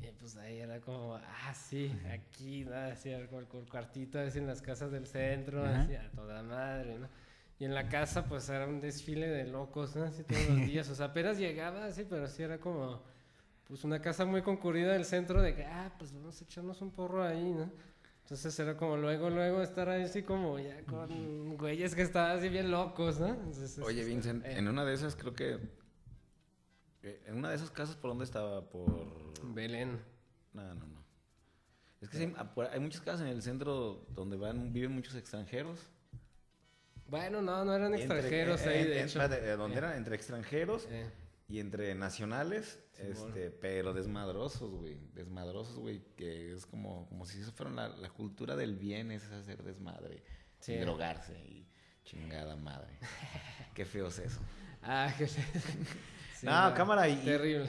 Y pues ahí era como, ah, sí, aquí, ¿no? Así, el, cu- cu- cuartito, así en las casas del centro, Ajá. así, a toda madre, ¿no? Y en la casa, pues era un desfile de locos, ¿no? Así todos los días, o sea, apenas llegaba así, pero sí era como, pues una casa muy concurrida del centro de que, ah, pues vamos a echarnos un porro ahí, ¿no? Entonces era como luego, luego estar ahí así como ya con güeyes que estaban así bien locos, ¿no? Entonces, Oye, Vincent, eh, en una de esas creo que... eh, En una de esas casas, ¿por dónde estaba? Por... Belén. No, no, no. Es que sí, hay, ah, hay muchas casas en el centro donde van, viven muchos extranjeros. Bueno, no, no eran extranjeros eh, ahí, eh, de eh, hecho. Eh, eran entre extranjeros eh. Y entre nacionales, este, pero desmadrosos, güey. Desmadrosos, güey, que es como, como si eso fuera la, la cultura del bien, es hacer desmadre. Sí. Y drogarse y chingada madre. Qué feo es eso. Ah, sí. Sí, No, cámara, y- Terrible.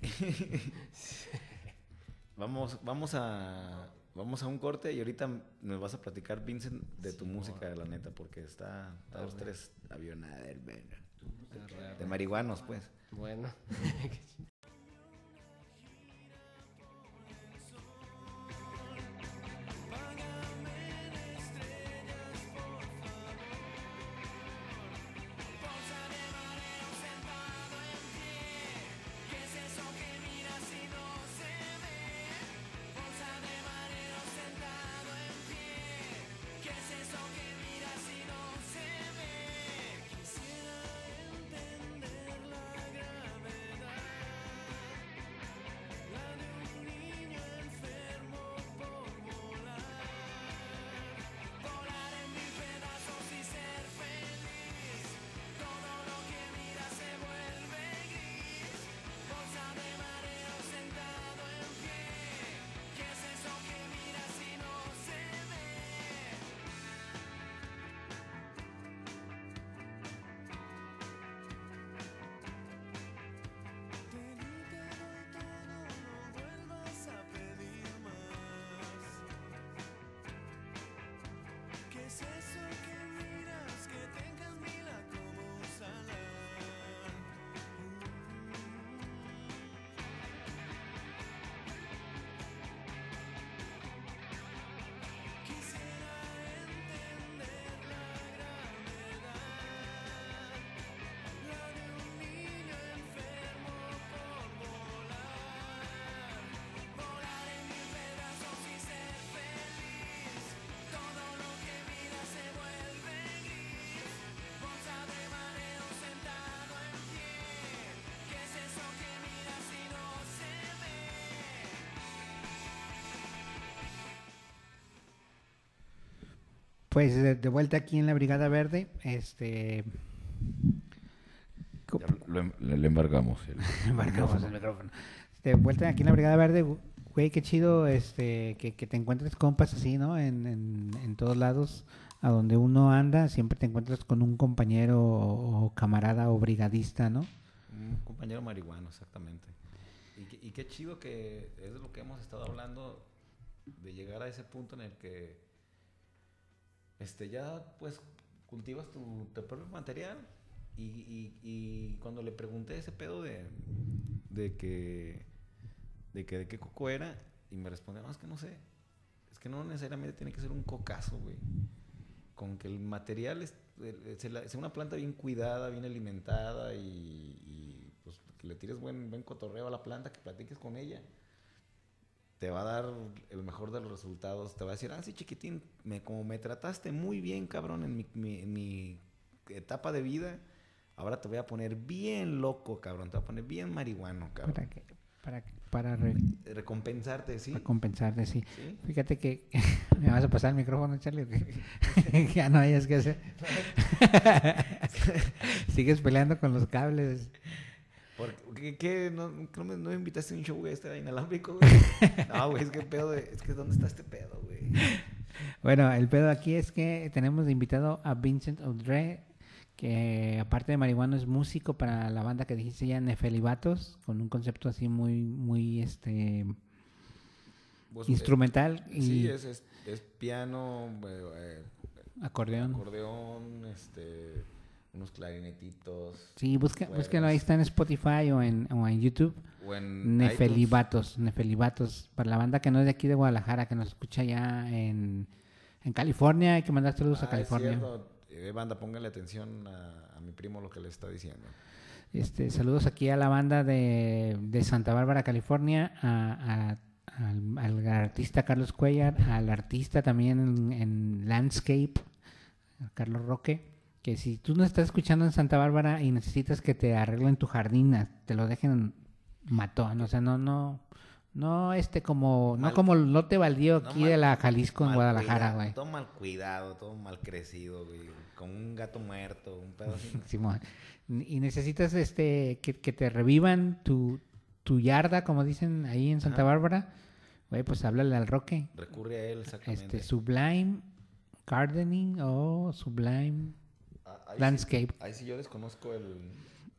Vamos, vamos a vamos a un corte y ahorita nos vas a platicar, Vincent, de tu música, la neta, porque está, está los tres avionadas, verga. De marihuanos, pues. Bueno. Pues de, de vuelta aquí en la Brigada Verde, este... co- le, embargamos. Embarcamos el micrófono. De vuelta aquí en la Brigada Verde, güey, qué chido este, que, que te encuentres compas así, ¿no? En, en, en todos lados, a donde uno anda, siempre te encuentras con un compañero o, o camarada o brigadista, ¿no? Un compañero marihuano, exactamente. Y, qué- y qué chido que es de lo que hemos estado hablando, de llegar a ese punto en el que este, ya pues cultivas tu, tu propio material. Y, y- cuando le pregunté ese pedo de, de que de que de qué coco era, Y me responde, no, es que no sé. Es que no necesariamente tiene que ser un cocazo, güey. Con que el material es, sea una planta bien cuidada, bien alimentada y, y, pues que le tires buen, buen cotorreo a la planta, que platiques con ella. Te va a dar el mejor de los resultados. Te va a decir, ah, sí, chiquitín, me, como me trataste muy bien, cabrón, en mi, mi- en mi etapa de vida, ahora te voy a poner bien loco, cabrón. Te voy a poner bien marihuano, cabrón. Para, que, para, para re- Recompensarte, ¿sí? recompensarte, sí. ¿Sí? Fíjate que me vas a pasar el micrófono, Charlie, ¿o qué? ya no hayas que hacer. Sigues peleando con los cables. Porque, ¿qué? ¿No, no me, no me invitaste a un show güey, este inalámbrico, güey? No, güey, es que pedo, de- es que ¿dónde está este pedo, güey? Bueno, el pedo aquí es que tenemos de invitado a Vincent Audrey, que aparte de marihuano es músico para la banda que dijiste ya, Nefelibatos, con un concepto así muy, muy, este, instrumental eh, y Sí, es, es, es piano, eh, eh, acordeón. acordeón, este, unos clarinetitos. Sí, busca, búsquenlo, ahí está en Spotify o en, o en YouTube. O en iTunes. Nefelibatos, Nefelibatos, para la banda que no es de aquí de Guadalajara, que nos escucha ya en, en California, hay que mandar saludos Ah, a es California. cierto. Eh, banda, póngale atención a, a mi primo lo que le está diciendo. Este, saludos aquí a la banda de, de Santa Bárbara, California, a- a- al, al artista Carlos Cuellar, al artista también en, en Landscape, Carlos Roque, que si tú no estás escuchando en Santa Bárbara y necesitas que te arreglen tu jardín, te lo dejen matón, o sea, no, no, no este como, no como el lote baldío No aquí mal- de la Jalisco en Guadalajara, güey. Todo mal cuidado, todo mal crecido, güey. Con un gato muerto, un pedo así. Simón. Y necesitas este que, que te revivan tu, tu yarda, como dicen ahí en Santa. Bárbara. Güey, pues háblale al Roque. Recurre a él, exactamente. Este, Sublime Gardening o Sublime Sí- Landscape. ahí sí yo desconozco el...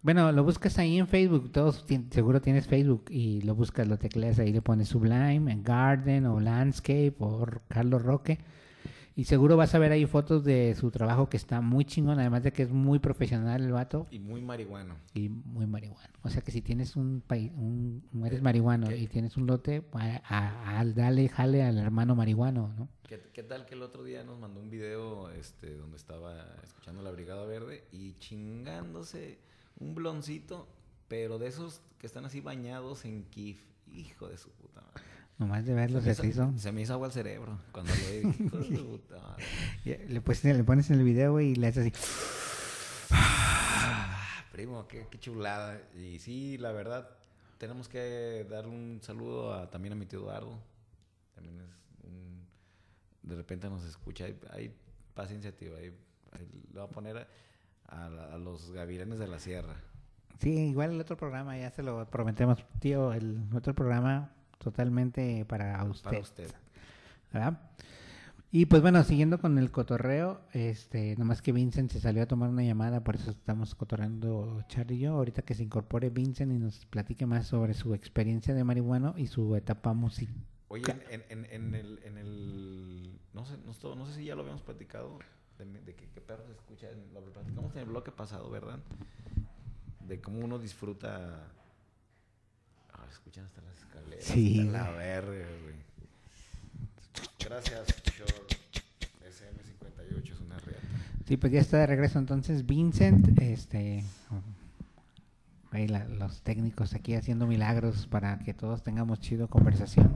Bueno, lo buscas ahí en Facebook. Todos seguro tienes Facebook y lo buscas, lo tecleas ahí, le pones Sublime, en Garden o Landscape o Carlos Roque. Y seguro vas a ver ahí fotos de su trabajo que está muy chingón, además de que es muy profesional el vato. Y muy marihuano. y muy marihuano. O sea que si tienes un país, un, eres marihuano ¿Qué? y tienes un lote, a, a- a- dale jale al hermano marihuano, ¿no? ¿Qué, qué tal que el otro día nos mandó un video este, donde estaba escuchando la Brigada Verde y chingándose un bloncito, pero de esos que están así bañados en kif? Hijo de su puta madre. Nomás de verlo se se, hizo. se me hizo agua al cerebro cuando lo vi. Le, pues, le pones en el video, y le haces así. Primo, qué, qué chulada. Y sí, la verdad, tenemos que dar un saludo a- también a mi tío Eduardo. También es un... De repente nos escucha. Hay, hay paciencia, tío. Ahí, ahí le voy a poner a, a los gavilanes de la sierra. Sí, igual el otro programa, ya se lo prometemos, tío, el otro programa totalmente para usted. Para usted. ¿verdad? Y pues bueno, siguiendo con el cotorreo, este, nomás que Vincent se salió a tomar una llamada, por eso estamos cotorreando Charlie y yo. Ahorita que se incorpore Vincent y nos platique más sobre su experiencia de marihuano y su etapa musical. Oye, en, en, en, el, en el... No sé, no, sé- no sé si ya lo habíamos platicado. De, de que, qué perro se escucha. en- Lo platicamos en el bloque pasado, ¿verdad? De cómo uno disfruta... Escuchan hasta las escaleras. Sí, hasta La verga, güey. Gracias, Short. SM58 es una real. Sí, pues ya está de regreso entonces Vincent, este, güey, la- los técnicos aquí haciendo milagros para que todos tengamos chido conversación.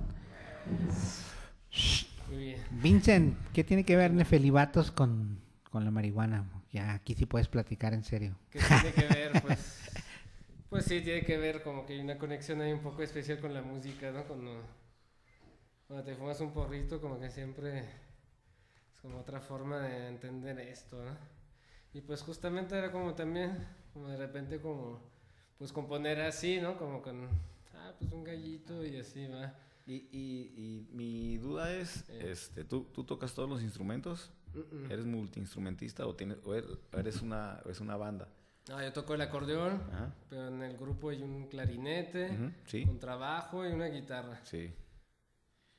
Muy bien. Vincent, ¿qué tiene que ver Nefelibatos con, con la marihuana? Ya aquí sí puedes platicar en serio. ¿Qué tiene que ver? Pues, pues sí, tiene que ver como que hay una conexión ahí un poco especial con la música, ¿no? Cuando, cuando te fumas un porrito, como que siempre es como otra forma de entender esto, ¿no? Y pues justamente era como también, como de repente como, pues componer así, ¿no? Como con, ah, pues un gallito y así va. Y, y, y mi duda es, Eh. este, ¿tú, ¿tú tocas todos los instrumentos? Mm, mm. ¿Eres multiinstrumentista o, tienes, o eres, o eres una, o es una banda? No, yo toco el acordeón, Ajá. pero en el grupo hay un clarinete, Sí, un trabajo y una guitarra. sí.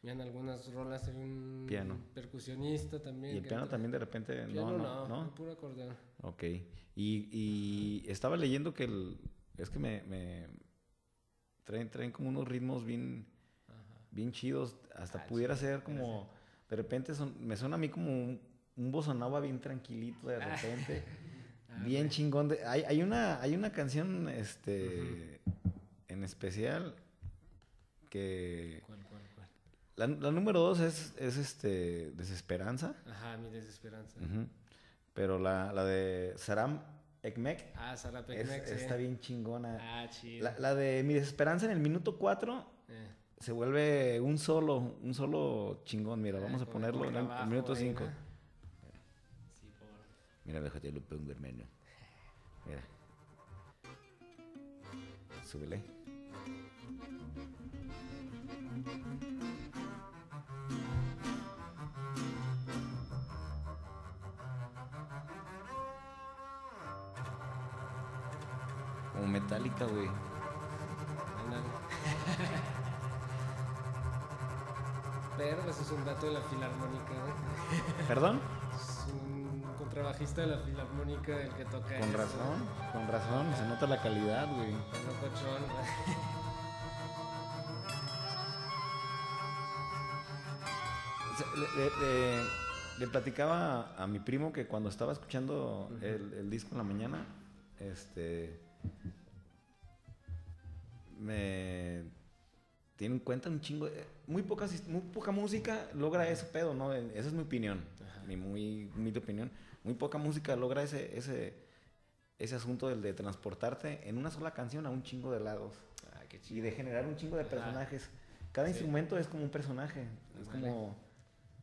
Y en algunas rolas hay un Piano. percusionista también. ¿Y el piano también de repente? Piano no, no, no, no. puro acordeón. Ok. Y, y estaba leyendo que el, es que me, me traen, traen como unos ritmos bien, bien chidos. Hasta Ah, pudiera ser como, de repente son- me suena a mí como un, un bien tranquilito de repente. Ah, bien güey. chingón. De, hay, hay, una, hay una canción este, en especial que... ¿Cuál, cuál, cuál? La, la número dos es, es este, Desesperanza. Ajá, mi desesperanza. Pero la, la de Saram Ekmek Ah, es- sí. está bien chingona. Ah, chido. La, la de Mi Desesperanza en el minuto 4 Eh, se vuelve un solo, un solo chingón. Mira, vamos a ponerlo en el, minuto 5. Mira, déjate lo pongo, hermano. Mira. Súbele. Como metálica, güey. Pero pues es un dato de la filarmónica, ¿no? ¿Perdón? Contrabajista de la filarmónica el que toca Con eso. razón, con razón. Se nota la calidad, güey. Sea, Le, le- le- le platicaba a, mi primo que cuando estaba escuchando el, el disco en la mañana, este. Me. Tiene en cuenta un chingo. de- muy, poca, muy poca música logra ese pedo, ¿no? Esa es mi opinión. Mi muy humilde opinión. Muy poca música logra ese, ese, ese asunto del de transportarte en una sola canción a un chingo de lados Ah, qué y de generar un chingo de personajes. Cada Sí. instrumento es como un personaje. Es como.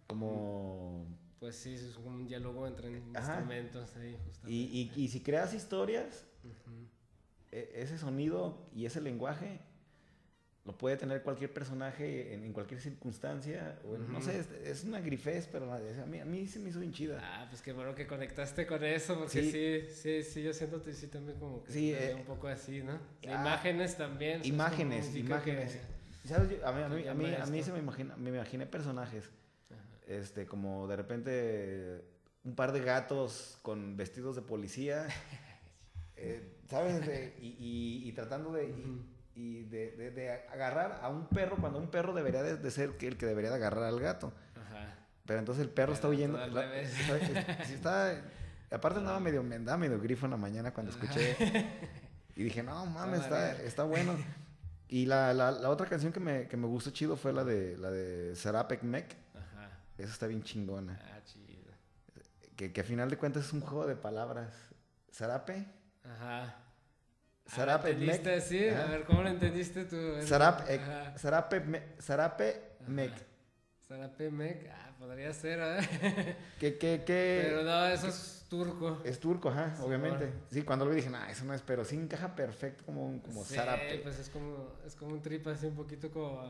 Como. Pues sí, es como un diálogo entre Ajá. instrumentos. Y, y, y si creas historias, e- ese sonido y ese lenguaje lo puede tener cualquier personaje en, en cualquier circunstancia. o en- No sé, es, es una grifez, pero a mí, a mí se me hizo bien chida. Ah, pues qué bueno que conectaste con eso, porque Sí. sí, sí, sí, yo siento que sí también como que Sí, eh, un poco así, ¿no? ah, imágenes también. Imágenes, que- imágenes. ¿Sabes? Yo- a mí, a mí, a mí, a se me, imagina, me imaginé personajes. Ajá. este, como de repente un par de gatos con vestidos de policía, eh, ¿sabes? De- y, y- y tratando de, y, y de, de- de agarrar a un perro cuando un perro debería de, de ser el que debería de agarrar al gato. Ajá. Pero entonces el perro está huyendo. la- está- está- aparte andaba medio, me andaba medio grifo en la mañana cuando escuché. Y dije, no mames, está, está bueno. Y la, la, la otra canción que me, que me gustó chido fue la de, la de Sarapek Mek. Ajá. Esa está bien chingona. Ah, chido. Que, que a final de cuentas es un juego de palabras. Zarape. Ajá. Sarap Ah, ¿lo entendiste Ekmek. así? A ver, ¿cómo lo entendiste tú? Zarap, ek- Ajá. Zarape, me- Zarape Mek. Zarape Mek. Ah, podría ser, ¿eh? Que, que, que Pero no, eso es turco. es turco, ajá, Sí, obviamente. bueno. Sí, cuando lo vi dije, nah, eso no es, pero sí encaja perfecto como, un- como Sí, Zarape. pues es como, es como un trip así un poquito como,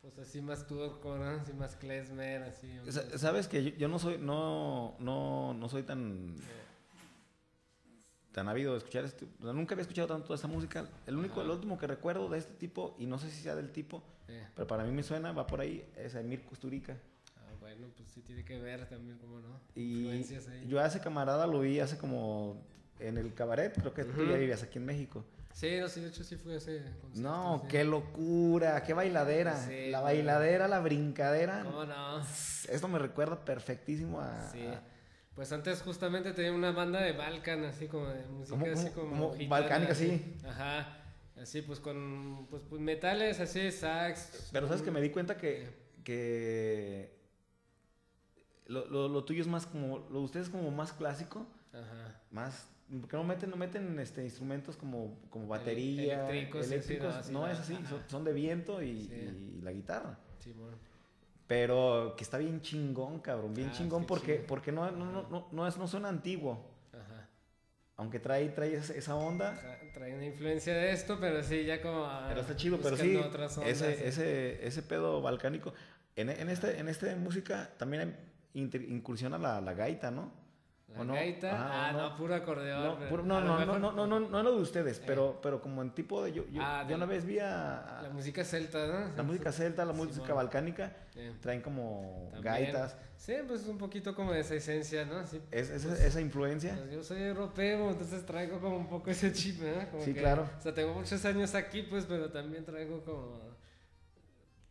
pues así más turco, ¿no? Así más klezmer, así. Sa- Sabes que yo, yo no soy, no, no, no soy tan, tan ávido de escuchar este, o sea, nunca había escuchado tanto esta música. El único, Ajá. el último que recuerdo de este tipo, y no sé si sea del tipo, Eh, pero para mí me suena, va por ahí, es Emir Kusturica. ah, bueno, pues sí tiene que ver también, como no? Y Influencias ahí. yo a ese camarada lo vi hace como en el cabaret, creo que tú ya vivías aquí en México. Sí, no, sí, de hecho sí fue ese. No, sí. qué locura, qué bailadera. Sí, la bailadera, la brincadera. ¿Cómo no? Esto me recuerda perfectísimo a... Sí. a- Pues antes justamente tenía una banda de Balkan, así como de música ¿Cómo- así como... gitana, balcánica, así. sí? Ajá. Así pues con pues, pues, metales, así, sax. Pero sabes que me di cuenta que, que lo, lo- lo tuyo es más como, lo de ustedes es como más clásico, Ajá. más, porque no meten, no meten este, instrumentos como, como batería, eléctricos, sí, sí, eléctricos, no, sí, es así, son, son de viento y, Sí. y la guitarra. Simón. Pero que está bien chingón, cabrón, bien Ah, chingón porque, chido. porque no, no, no, no, no es, no suena antiguo, Ajá. aunque trae, trae esa, onda. Ajá, Trae una influencia de esto, pero sí, ya como... ah, Pero está chido, pero sí, otras ondas, ese, sí. ese, ese pedo balcánico. En, en, este, en este música también incursiona la, la gaita, ¿no? La ¿O no? gaita, Ajá, ah, no. no, puro acordeón. No, puro- no, no, no, mejor- no, no, no, no lo de ustedes, pero, pero como en tipo de... Yo, yo, Ah, yo una vez vi a, La música celta, ¿no? la música celta, la Sí, música bueno. balcánica, Eh, traen como también. gaitas. Sí, pues un poquito como de esa esencia, ¿no? Sí, Es, es- pues, esa influencia. Pues yo soy europeo, entonces traigo como un poco ese chip, ¿eh? Como Sí, que- claro. O sea, tengo muchos años aquí, pues, pero también traigo como...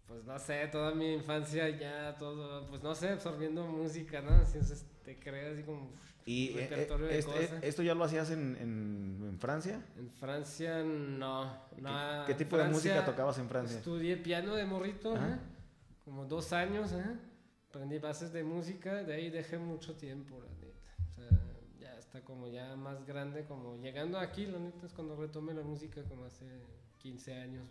pues no sé, toda mi infancia ya, todo, pues no sé, absorbiendo música, ¿no? Entonces te creas así como ¿Y eh, eh, este- esto ya lo hacías en, en- en Francia? En Francia no. ¿Qué, no qué en tipo de música Francia tocabas en Francia? Estudié piano de morrito, Ajá. ¿eh? como dos años, ¿eh? aprendí bases de música, de ahí dejé mucho tiempo, la neta. O sea, ya está como ya más grande, como llegando aquí, la neta es cuando retomé la música como hace 15 años.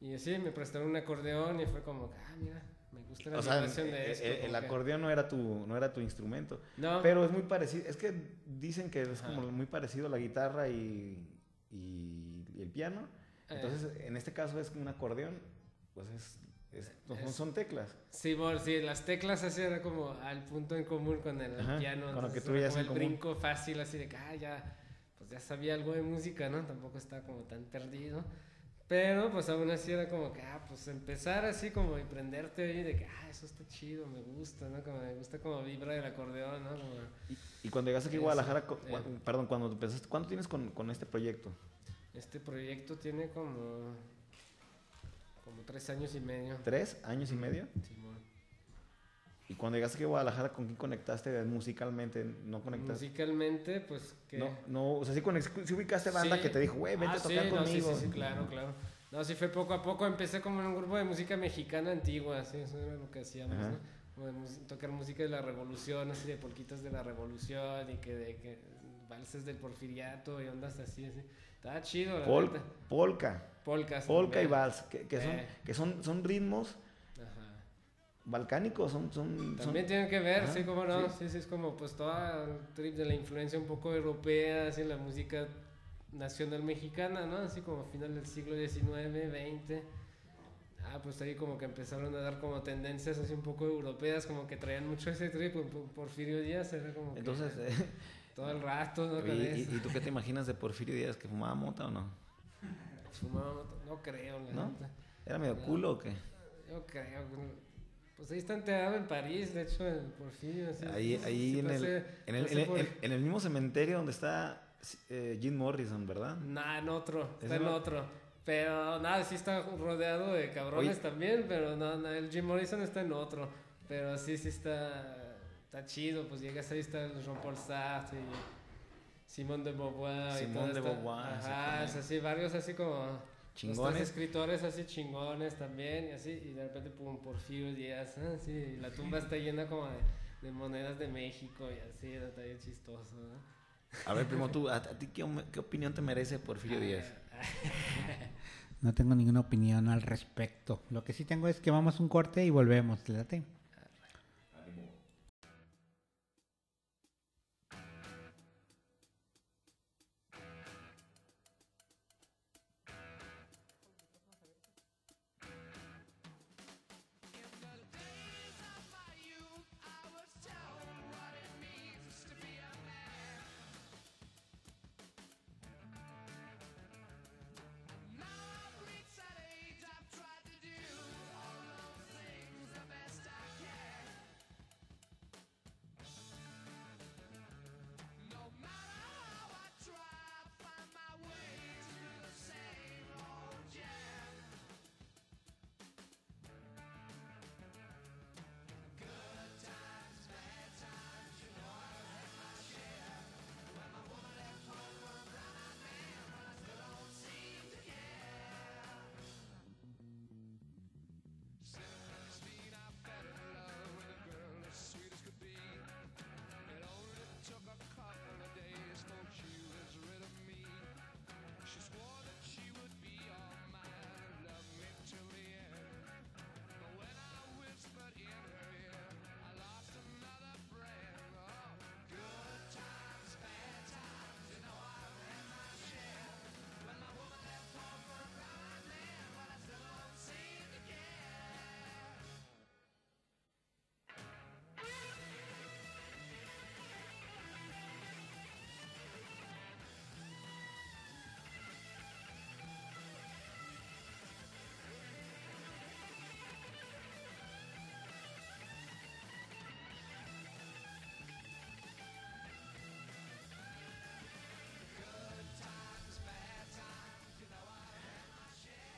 Y así me prestaron un acordeón y fue como, ah, mira, me gusta la O sea, vibración eh, de esto. eh, el como que- acordeón no era tu no era tu instrumento, No, pero es muy parecido, es que dicen que es como muy parecido la guitarra y, y- y el piano. eh, Entonces, en este caso es un acordeón, pues es, es- Es- son teclas. Sí, bueno, sí, las teclas así era como al punto en común con el Ajá, piano. con lo que tú veías como el común. brinco fácil, así de que, ah, ya, pues ya sabía algo de música, ¿no? Tampoco estaba como tan perdido. Pero pues aún así era como que, ah, pues empezar así como y prenderte ahí de que, ah, eso está chido, me gusta, ¿no? Como me gusta como vibra el acordeón, ¿no? Como, Y, y cuando llegaste aquí a Guadalajara, cu- eh. perdón, cuando empezaste, ¿cuánto tienes con, con este proyecto? este proyecto tiene como, como tres años y medio. ¿Tres años y medio? Simón. Y cuando llegaste aquí a Guadalajara, ¿con quién conectaste musicalmente? ¿No conectaste? Musicalmente, pues que... No, no, o sea, sí, sí ubicaste banda Sí. que te dijo, güey, vente Ah, a tocar sí, no, conmigo. sí, sí, sí, claro, claro. No, sí fue poco a poco. Empecé como en un grupo de música mexicana antigua, sí, eso era lo que hacíamos, Ajá. ¿no? Como tocar música de la revolución, así de polquitas de la revolución y que de que valses del porfiriato y ondas así, así. Estaba chido, la Pol- polka, Polcas. polka y vals, que, que son, Eh. que son, son ritmos. Balcánicos, son... son, son- También tienen que ver, Ajá, sí, cómo no. sí. Sí. sí, es como pues toda el trip de la influencia un poco europea, así en la música nacional mexicana, ¿no? Así como a final del siglo XIX, XX. Ah, pues ahí como que empezaron a dar como tendencias así un poco europeas, como que traían mucho ese trip. por- por- Porfirio Díaz era como que Entonces, eh, todo el rato, ¿no? ¿y, y- tú qué te imaginas de Porfirio Díaz? ¿Que fumaba mota o no? Fumaba, no creo, la ¿No? ¿Era medio culo o qué? Yo creo. Pues ahí está enterrado en París, de hecho, el Porfirio. así, Ahí, ahí en, el, pasé- en, el, en, el- por- en- en el mismo cementerio donde está eh, Jim Morrison, ¿verdad? Nah, en otro, ¿Ese está en otro. Pero nada, sí está rodeado de cabrones Oye. también, pero no, no, el Jim Morrison está en otro. Pero sí, sí está, está chido, pues llegas ahí, está el Jean-Paul Sartre y Simón de Beauvoir. y Simón de Beauvoir, Ajá, es exactamente. así, varios así como... Los Chingones. escritores así chingones también, y así, y de repente, pum, Porfirio Díaz, ah, sí, y la tumba está llena como de, de monedas de México y así, está bien chistoso, ¿no? A ver, primo, tú, ¿a, a ti qué, qué opinión te merece Porfirio Díaz? No tengo ninguna opinión al respecto. Lo que sí tengo es que vamos a un corte y volvemos. ¿Le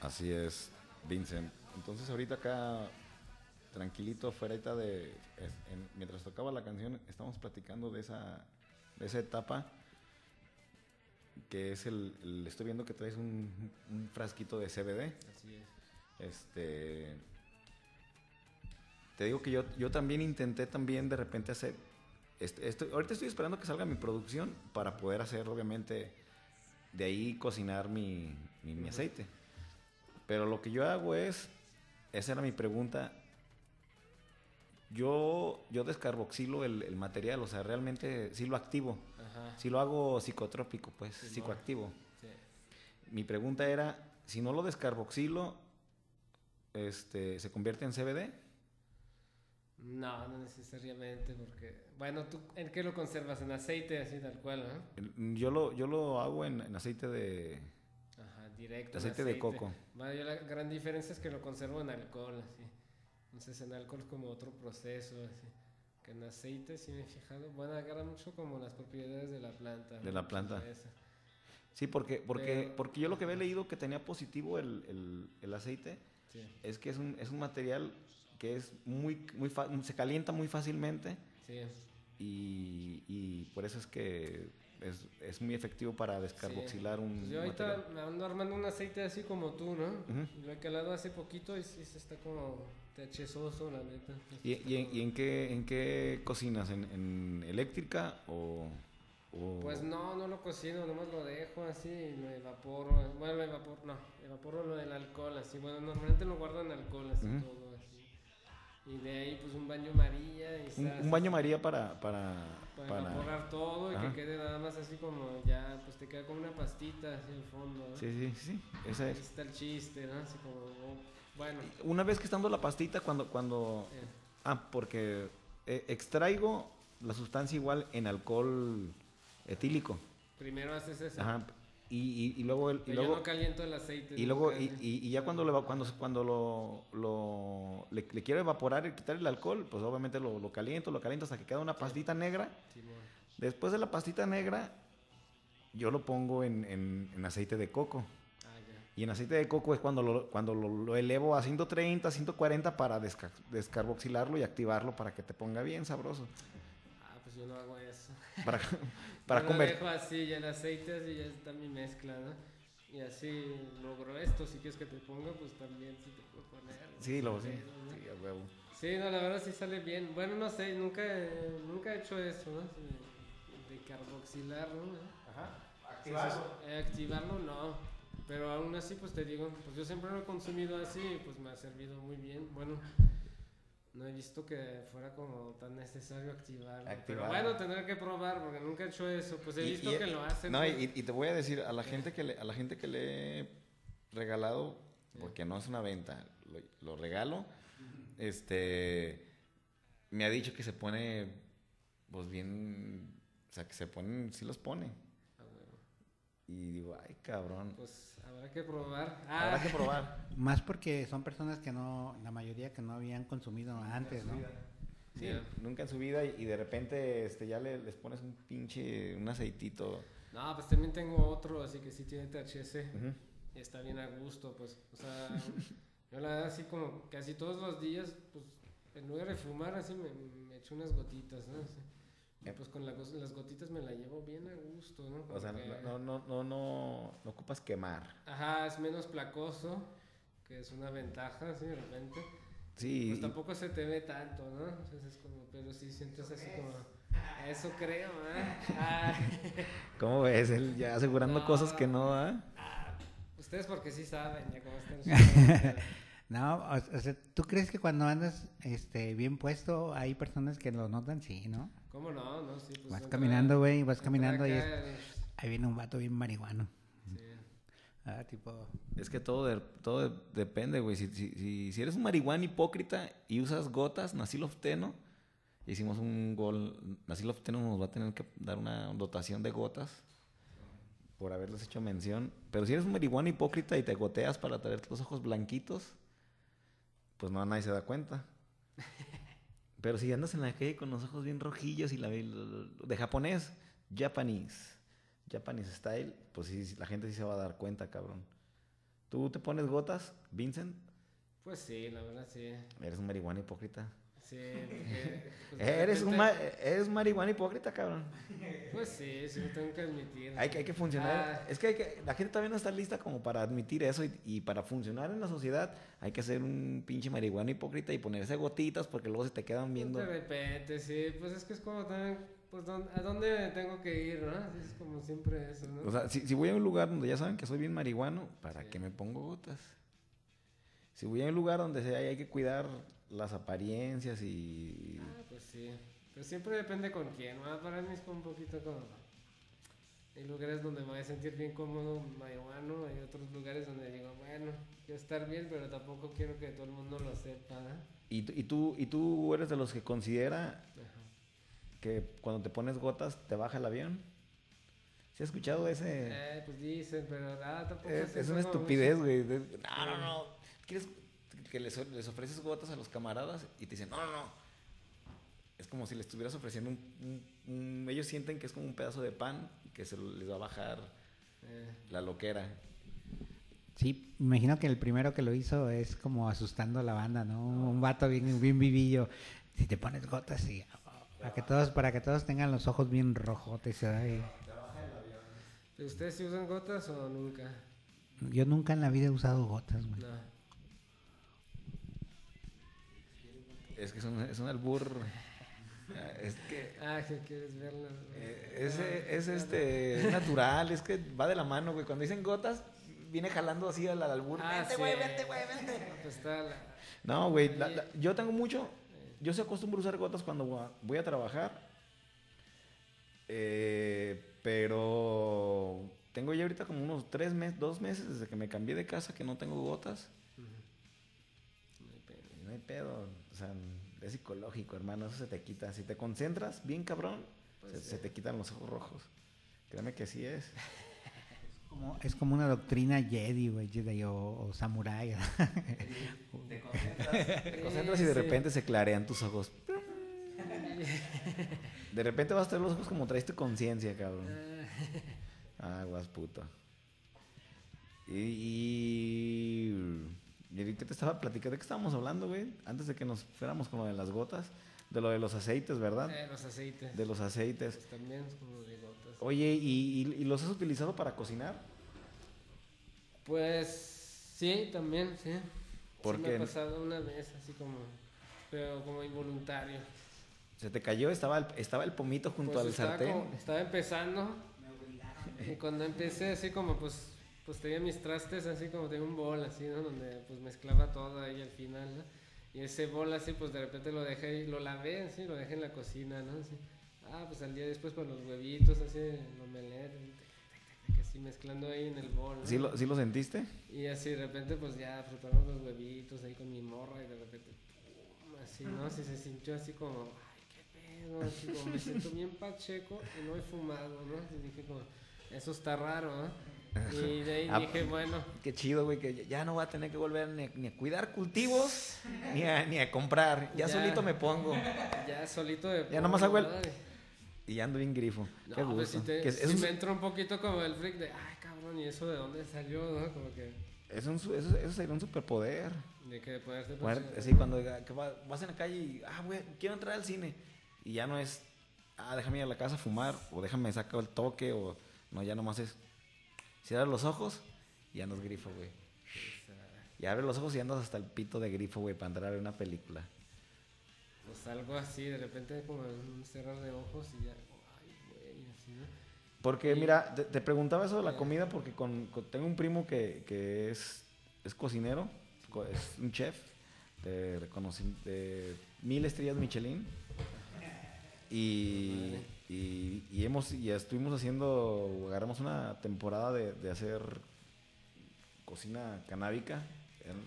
Así es, Vincent. entonces ahorita acá, tranquilito, fuera de... es- en- mientras tocaba la canción, estamos platicando de esa, de esa etapa que es el, el- Estoy viendo que traes un, un frasquito de CBD. Así es. Este. Te digo que yo, yo también intenté también de repente hacer. Este, estoy- ahorita estoy esperando que salga mi producción para poder hacer, obviamente, de ahí cocinar mi, mi, mi aceite. Pero lo que yo hago es. Esa era mi pregunta. Yo, yo descarboxilo el, el material, o sea, realmente sí lo activo. Ajá. Sí lo hago psicotrópico, pues, psicoactivo. Sí. Mi pregunta era, si no lo descarboxilo, este, ¿se convierte en CBD? No, no necesariamente, porque. Bueno, ¿tú en qué lo conservas? En aceite, así tal cual. El- Yo lo, yo lo hago en, en aceite de... Directo. en Aceite de coco. Yo la gran diferencia es que lo conservo en alcohol, así. Entonces en alcohol es como otro proceso, así. Que en aceite, si me he fijado, bueno, agarra mucho como las propiedades de la planta. De la planta. Sí, porque, porque, Pero- porque yo lo que había leído que tenía positivo el, el- el aceite Sí, es que es un, es un material que es muy, muy se calienta muy fácilmente sí. y, y por eso es que es, es muy efectivo para descarboxilar un Pues yo ahorita material. me ando armando un aceite así como tú, ¿no? Lo he calado hace poquito y sí se está como techesoso, la neta. ¿Y, y como- y en qué, en qué cocinas? ¿En, en eléctrica o...? o- Pues no, no lo cocino, nomás lo dejo así y lo evaporo. Bueno, lo evaporo, no, evaporo lo del alcohol, así. Bueno, normalmente lo guardo en alcohol, así todo, así. Y de ahí, pues un baño María y Un, un baño María para... Para, Para, para- evaporar todo y Ajá. que quede nada más así como ya, pues te queda como una pastita así al fondo. ¿no? Sí, sí, sí, esa Ahí es. está el chiste, ¿no? Así como, oh, bueno. Una vez que estando la pastita, cuando... cuando eh, ah, porque eh, extraigo la sustancia igual en alcohol etílico. primero haces eso. Ajá. Y, y- y luego... el- y yo luego no caliento el aceite. Y luego, y, y- ya cuando, le, va- cuando, cuando lo, lo- le, le quiero evaporar y quitar el alcohol, pues obviamente lo, lo caliento, lo caliento hasta que queda una pastita negra. Después de la pastita negra, yo lo pongo en, en- en aceite de coco. Ah. Y en aceite de coco es cuando lo, cuando lo, lo elevo a 130, 140 para desca- descarboxilarlo y activarlo para que te ponga bien sabroso. Ah, pues yo no hago eso. Para, para Yo lo convertir. dejo así, ya el aceite, así ya está mi mezcla, ¿no? Y así logro esto, si quieres que te ponga, pues también sí te puedo poner. Sí, lo sí. ¿no? Sí, a huevo. Sí, no, la verdad sí sale bien. Bueno, no sé, nunca, he- nunca he hecho eso, ¿no? De, de carboxilar, ¿no? Activarlo. activarlo no. Pero aún así, pues te digo, pues yo siempre lo he consumido así y pues me ha servido muy bien. Bueno, no he visto que fuera como tan necesario activarlo. Pero bueno, tendré que probar porque nunca he hecho eso. Pues he Y- visto y- que lo hacen. No, pues. y, y te voy a decir, a la gente que le, a la gente que le he regalado, porque no es una venta, lo, lo regalo, este me ha dicho que se pone pues bien, o sea que se ponen, sí los pone. Y digo, ay cabrón. Pues habrá que probar. Ah, Habrá que probar. Más porque son personas que no, la mayoría que no habían consumido antes, ¿no? Sí, Ya. nunca en su vida y, y de repente este ya le- les pones un pinche un aceitito. No, pues también tengo otro, así que sí tiene THC. Y está bien a gusto, pues. O sea, yo la verdad así como casi todos los días, pues, en lugar de fumar así me, me echo unas gotitas, ¿no? Así. Yep. pues con la las gotitas me la llevo bien a gusto, ¿no? O sea, que- no, no, no, no, no ocupas quemar. Ajá, es menos placoso, que es una ventaja, así de repente. Sí, Pues tampoco se te ve tanto, ¿no? Entonces es como, pero sí sientes así como, eso creo, ¿eh? Ah, ¿cómo ves? Él ya asegurando No. cosas que no, ¿ah? ustedes porque sí saben ya cómo están. No, o, o sea, ¿tú crees que cuando andas este, bien puesto hay personas que lo notan? Sí, ¿no? ¿Cómo no? No, sí, pues. Vas caminando, güey, vas caminando y es- acá el- ahí viene un vato bien marihuano. sí. Ah, tipo... Es que todo, de- todo de- depende, güey. Si, si, si, si eres un marihuana hipócrita y usas gotas, nacilofteno, hicimos un gol. Nacilofteno nos va a tener que dar una dotación de gotas por haberles hecho mención. Pero si eres un marihuana hipócrita y te goteas para traer los ojos blanquitos, pues no, nadie se da cuenta. Pero si andas en la calle con los ojos bien rojillos y la, de japonés, Japanese, Japanese style, pues sí, sí, la gente sí se va a dar cuenta, cabrón. ¿Tú te pones gotas, Vincent? Pues sí, la verdad sí. Eres un marihuana hipócrita. Sí, porque, pues, de Eres un, ma- eres marihuana hipócrita, cabrón. Pues sí, sí lo tengo que admitir. Hay que, hay que funcionar. Ah. Es que, hay que la gente todavía no está lista como para admitir eso y, y para funcionar en la sociedad hay que ser un pinche marihuana hipócrita y ponerse gotitas porque luego se te quedan viendo. De repente, sí, pues es que es como también, pues ¿dónde- ¿a dónde tengo que ir, no? Así Es como siempre eso, ¿no? O sea, si, si voy a un lugar donde ya saben que soy bien marihuano, ¿para Sí. qué me pongo gotas? Si voy a un lugar donde hay que cuidar las apariencias y... Ah, pues sí. Pero siempre depende con quién, ¿no? Para mí es un poquito como... Hay lugares donde me voy a sentir bien cómodo, marihuano, hay otros lugares donde digo, bueno, quiero estar bien, pero tampoco quiero que todo el mundo lo sepa. Y, tú- y, tú, y tú eres de los que considera Ajá. que cuando te pones gotas te baja el avión. ¿Sí has escuchado ese...? Eh, pues dicen, pero ah, tampoco Es, es una estupidez, güey. No, no, no. ¿Quieres que les, les ofreces gotas a los camaradas y te dicen, no, no, no? Es como si le estuvieras ofreciendo un, un- un- Ellos sienten que es como un pedazo de pan y que se les va a bajar Eh, la loquera. Sí, imagino que el primero que lo hizo es como asustando a la banda, ¿no? Un vato bien, bien vivillo. Si te pones gotas y para que todos, para que todos tengan los ojos bien rojotes. ay. ¿Ustedes sí usan gotas o nunca? Yo nunca en la vida he usado gotas, güey. No. Es que es un, es un albur. Ah, Es que. Ah, que quieres verla. eh, es, es este. Es natural, es que va de la mano, güey. Cuando dicen gotas, viene jalando así al albur. Ah, vente, sí. güey, vente, güey, vente. Pues la... No, güey, la- la- yo tengo mucho. Yo se acostumbro a usar gotas cuando voy a- trabajar. Eh, pero tengo ya ahorita como unos tres meses, dos meses desde que me cambié de casa que no tengo gotas. No hay. Y no hay pedo. O sea, es psicológico, hermano. Eso se te quita. Si te concentras bien cabrón, se, se te quitan los ojos rojos. Créeme que así es. Como- es como una doctrina Jedi, güey, Jedi o, o Samurai. Te concentras y de Sí. repente se clarean tus ojos. De repente vas a tener los ojos como traes tu conciencia, cabrón. Aguas, puto. Y, y, y ¿Qué te estaba platicando? ¿De qué estábamos hablando, güey? Antes de que nos fuéramos con lo de las gotas. De lo de los aceites, ¿verdad? Eh, los aceites. De los aceites. Pues también es como de gotas. Oye, ¿y, y, y los has utilizado para cocinar? Pues sí, también, sí. ¿Por sí me ha pasado una vez, así como... Pero como involuntario. Se te cayó, estaba el, estaba el pomito junto Pues al estaba sartén. como- estaba empezando. Y cuando empecé así como pues... Pues tenía mis trastes así como tenía un bol así, ¿no? Donde pues mezclaba todo ahí al final, ¿no? Y ese bol así pues de repente lo dejé ahí, lo lavé así, lo dejé en la cocina, ¿no? Así. Ah, pues al día después con los huevitos así, el omelette, así, mezclando ahí en el bol, ¿no? ¿Sí lo, ¿Sí lo sentiste? Y así de repente pues ya preparamos los huevitos ahí con mi morra y de repente pum, así, ¿no? Así se sintió así como, ay, qué pedo, así como me siento bien pacheco y no he fumado, ¿no? Y dije como, eso está raro, ¿no? Y de ahí Ah, dije, bueno, Qué chido, güey, que ya no voy a tener que volver ni a, ni a cuidar cultivos, ni a, ni a comprar. Ya, Ya. solito me pongo. ya solito de Ya nomás hago el-. Y ando bien grifo. No, Qué pues gusto. sí, te- Que es, es sí un, me entró un poquito como el freak de, ay, cabrón, ¿y eso de dónde salió, no? Como que, es un eso, eso sería un superpoder. de que Poder-. Así cuando que va- vas en la calle y, ah, güey, quiero entrar al cine. Y ya no es, ah, déjame ir a la casa a fumar, o déjame sacar el toque, o no, ya nomás es, cierra los ojos y andas grifo, güey. Y abre los ojos y andas hasta el pito de grifo, güey, para entrar a ver una película. Pues algo así, de repente como un cerrar de ojos y ya, ay, güey, así, ¿no? Porque, Y- mira, te, te preguntaba eso de la Eh. comida porque con, con- tengo un primo que, que es, es cocinero, co- es un chef de, reconoci- de mil estrellas Michelin. Y, y, y hemos, y estuvimos haciendo, agarramos una temporada de, de hacer cocina canábica.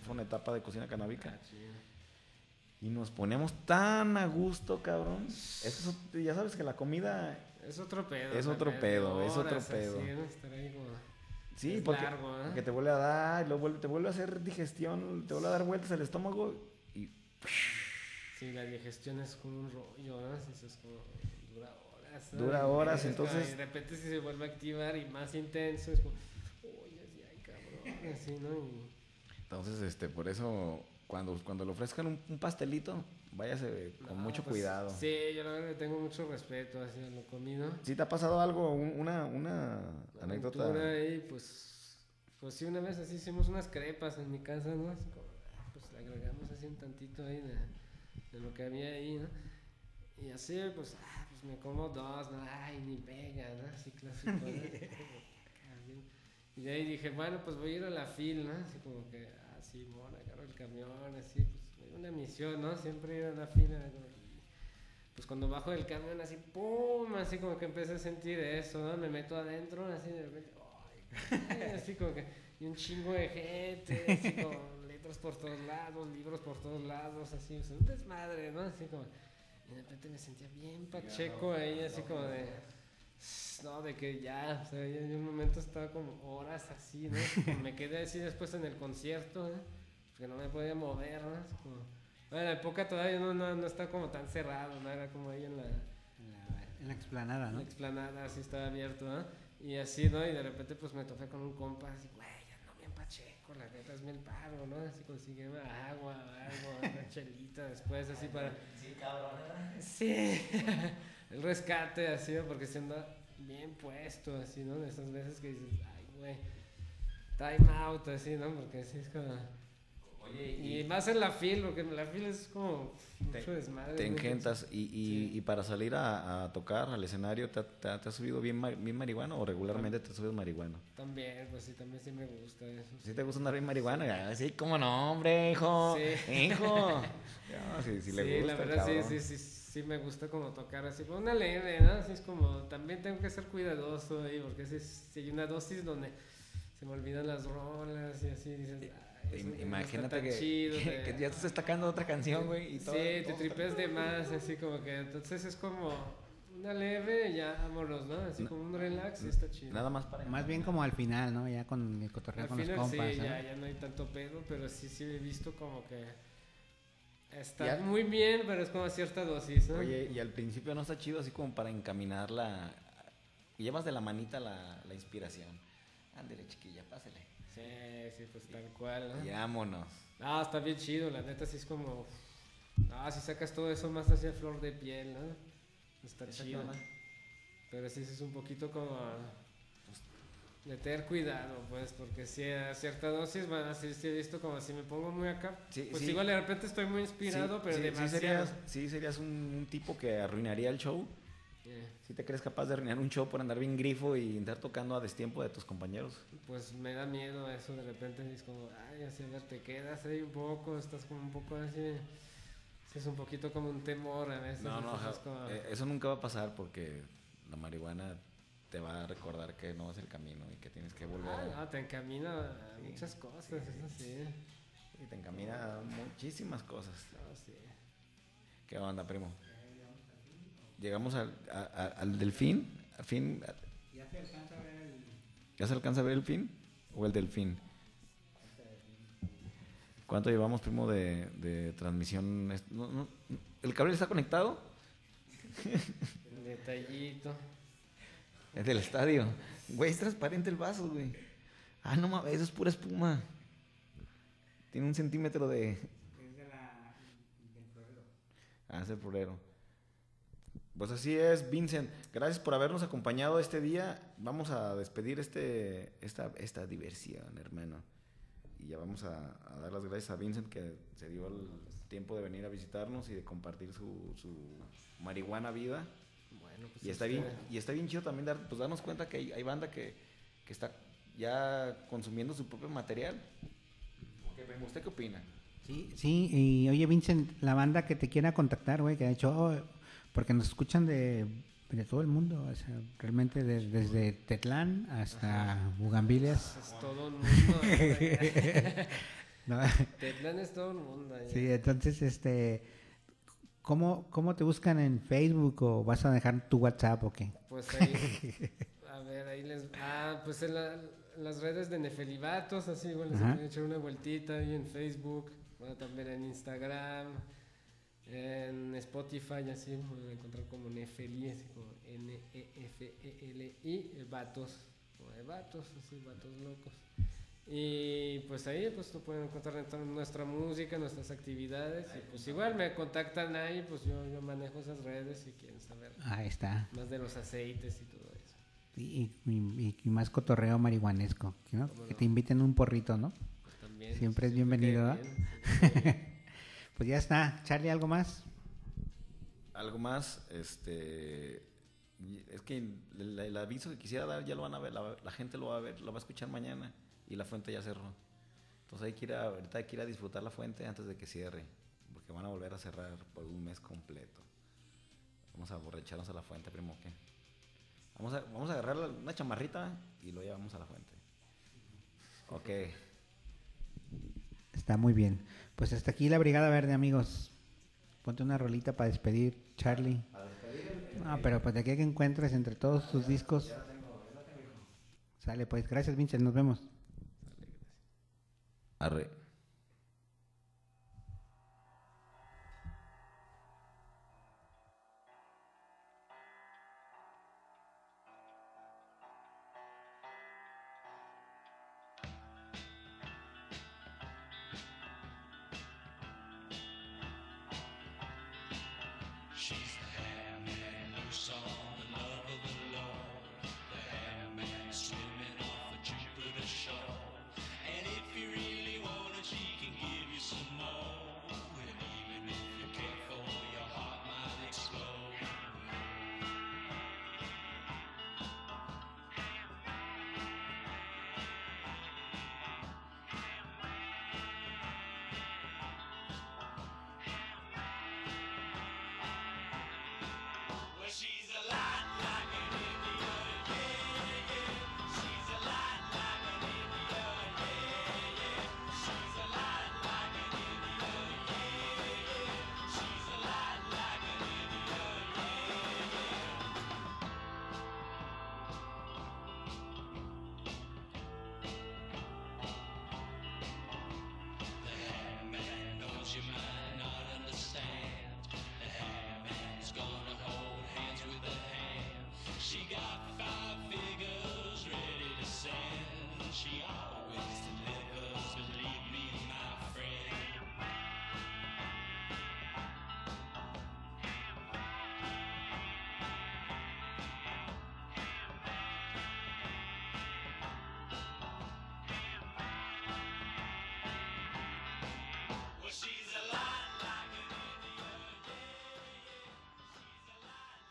Fue una etapa de cocina canábica. Ah. Y nos ponemos tan a gusto, cabrón. Eso es- ya sabes que la comida Es otro pedo. Es otro pedo, es otro pedo. Sí, porque, largo, ¿eh? porque te vuelve a dar, luego vuelve- te vuelve a hacer digestión, te vuelve a dar vueltas al estómago y Sí, la digestión es como un rollo, ¿no? Es como... Dura Dura horas, entonces- y de repente si se vuelve a activar y más intenso, es como... Uy, así, ay, cabrón, así, ¿no? Y- entonces este por eso cuando, cuando le ofrezcan un, un pastelito, váyase con No, mucho pues, cuidado. Sí, yo la verdad le tengo mucho respeto hacia lo comido. ¿Sí te ha pasado algo, un- una, una anécdota? ahí, pues, pues sí, una vez así hicimos unas crepas en mi casa, ¿no? Pues le agregamos así un tantito ahí de, de lo que había ahí, ¿no? Y así, pues, ah, pues me como dos, ¿no? Ay, ni pega, ¿no? Así clásico, ¿no? Ah. Y de ahí dije, bueno, pues voy a ir a la fil, ¿no? Así como que, ah, sí, bueno, agarro el camión, así, pues, una misión, ¿no? Siempre ir a la fila, ¿no? Pues cuando bajo del camión así, ¡pum! Así como que empecé a sentir eso, ¿no? Me meto adentro, así de repente, ay, Así como que, y un chingo de gente, así como letras por todos lados, libros por todos lados, así, o sea, un desmadre, ¿no? Así como, y de repente me sentía bien pacheco ahí, así como de, no, de que ya, o sea, ya en un momento estaba como horas así, ¿no? Como me quedé así después en el concierto, ¿no? Porque no me podía mover, ¿no? Como, bueno, la época todavía no, no, no está como tan cerrado, ¿no? Era como ahí en la, En la, en la explanada, ¿no? la explanada, así estaba abierto, ¿no? Y así, ¿no? Y de repente pues me topé con un compa, así, güey, pacheco, la neta hazme el paro, ¿no? Así consígueme agua, agua, una chelita después, así para... Sí, cabrón. Sí, el rescate, así, ¿no? porque se anda bien puesto, así, ¿no? De esas veces que dices, ay, güey, time out, así, ¿no? Porque así es como... Oye, Y más en la fila, porque en la fila es como mucho desmadre. Te engentas y, y, Sí. y para salir a, a tocar al escenario, ¿te, te, ha- te has subido bien, bien marihuana o regularmente te subes marihuana? También, pues sí, también sí me gusta eso. ¿Sí te gusta andar bien marihuana? Ah, Sí, cómo no, hombre, hijo. Sí. Hijo. No, sí, sí, le Sí, gusta. la verdad sí, cabrón. sí, sí, sí me gusta como tocar así, pues una leve, ¿no? Así es como, también tengo que ser cuidadoso ahí, porque si, si hay una dosis donde se me olvidan las rolas y así, dices, está Imagínate que, chido, que, de- que ya te estás destacando otra canción, güey. Y Sí, todo, te todo tripeas de más, así como que, entonces es como una leve, ya vámonos, ¿no? Así No. como un relax y está chido. Nada más para. Más bien como al final, ¿no? Ya con el cotorreo Al con los final compas, sí, ya, ya no hay tanto pedo, pero sí, sí he visto como que está Ya. muy bien, pero es como a cierta dosis, ¿no? Oye, y al principio no está chido así como para encaminarla. Llevas de la manita la, la inspiración. Ándele, chiquilla, pásele. Sí, sí, pues tal cual, ¿no? Y vámonos. Ah, está bien chido, la neta sí es como... Ah, si sacas todo eso más hacia flor de piel, ¿no? Está chido. Pero sí es un poquito como... pues, de tener cuidado, pues, porque si a cierta dosis, bueno, sí, sí he visto como si me pongo muy acá, Sí, pues sí. igual de repente estoy muy inspirado, Sí, pero sí demasiado. serías, sí serías un, un tipo que arruinaría el show. Si te crees capaz de arruinar un show por andar bien grifo y andar tocando a destiempo de tus compañeros. pues me da miedo eso, de repente es como, ay, así a ver, te quedas ahí un poco, estás como un poco así... sí es un poquito como un temor a veces. No, no, es como- eh, eso nunca va a pasar porque la marihuana te va a recordar que no es el camino y que tienes que volver Ah, a- no, te encamina a Sí. muchas cosas, eso sí. y te encamina a muchísimas cosas. No, sí. ¿Qué onda, primo? Llegamos al, a- a- al delfín, al fin, ¿ya se alcanza a ver el fin o el delfín? ¿Cuánto llevamos, primo, de, de transmisión? Es- no, no, ¿El cable está conectado? El detallito. Es del estadio. Güey, es transparente el vaso, güey. Ah, no mames, eso es pura espuma. Tiene un centímetro de. Ah, es el florero. Pues así es, Vincent. Gracias por habernos acompañado este día. Vamos a despedir este, esta, esta diversión, hermano. Y ya vamos a, a dar las gracias a Vincent que se dio el tiempo de venir a visitarnos y de compartir su, su marihuana vida. Bueno, pues Y está este, bien, y está bien chido también dar, pues darnos cuenta que hay, hay banda que, que está ya consumiendo su propio material. ¿Qué- ¿Usted qué opina? Sí, sí, y oye Vincent, la banda que te quiera contactar, güey, que ha hecho, oh, porque nos escuchan de, de todo el mundo, o sea, realmente de- desde Tetlán hasta Bugambilias. Es todo un mundo. ¿no? Tetlán es todo un mundo. ahí. Sí, entonces, este, ¿cómo, ¿cómo te buscan en Facebook o vas a dejar tu WhatsApp o qué? Pues ahí. A ver, ahí les. Ah, pues en, la- en las redes de Nefelibatos, así igual les Ajá. pueden echar una vueltita ahí en Facebook. Bueno, también en Instagram. En Spotify, así me a encontrar como Nefeli, así como N-E-F-E-L-I, eh, Vatos. Como de vatos, así, vatos locos. Y pues ahí pues tú pueden encontrar nuestra- nuestra música, nuestras actividades. Y pues igual me contactan ahí, pues yo, yo manejo esas redes si quieren saber Ahí está. más de los aceites y todo eso. Y, y- y más cotorreo marihuanesco, ¿no? Que no. te inviten un porrito, ¿no? Pues también. Siempre es bienvenido, bien. Pues ya está. Charlie, ¿algo más? Algo más, este. Es que el, aviso que quisiera dar ya lo van a ver, la, gente lo va a ver, lo va a escuchar mañana y la fuente ya cerró. Entonces hay que ir a, ahorita hay que ir a disfrutar la fuente antes de que cierre, porque van a volver a cerrar por un mes completo. Vamos a borracharnos a la fuente, primo. Vamos a, vamos a agarrar una chamarrita y lo llevamos a la fuente. Ok. Está muy bien. Pues hasta aquí la Brigada Verde, amigos. Ponte una rolita para despedir, Charlie. No, pero pues de aquí que encuentres entre todos tus discos. Sale, pues. Gracias, Vincent. Nos vemos. Arre.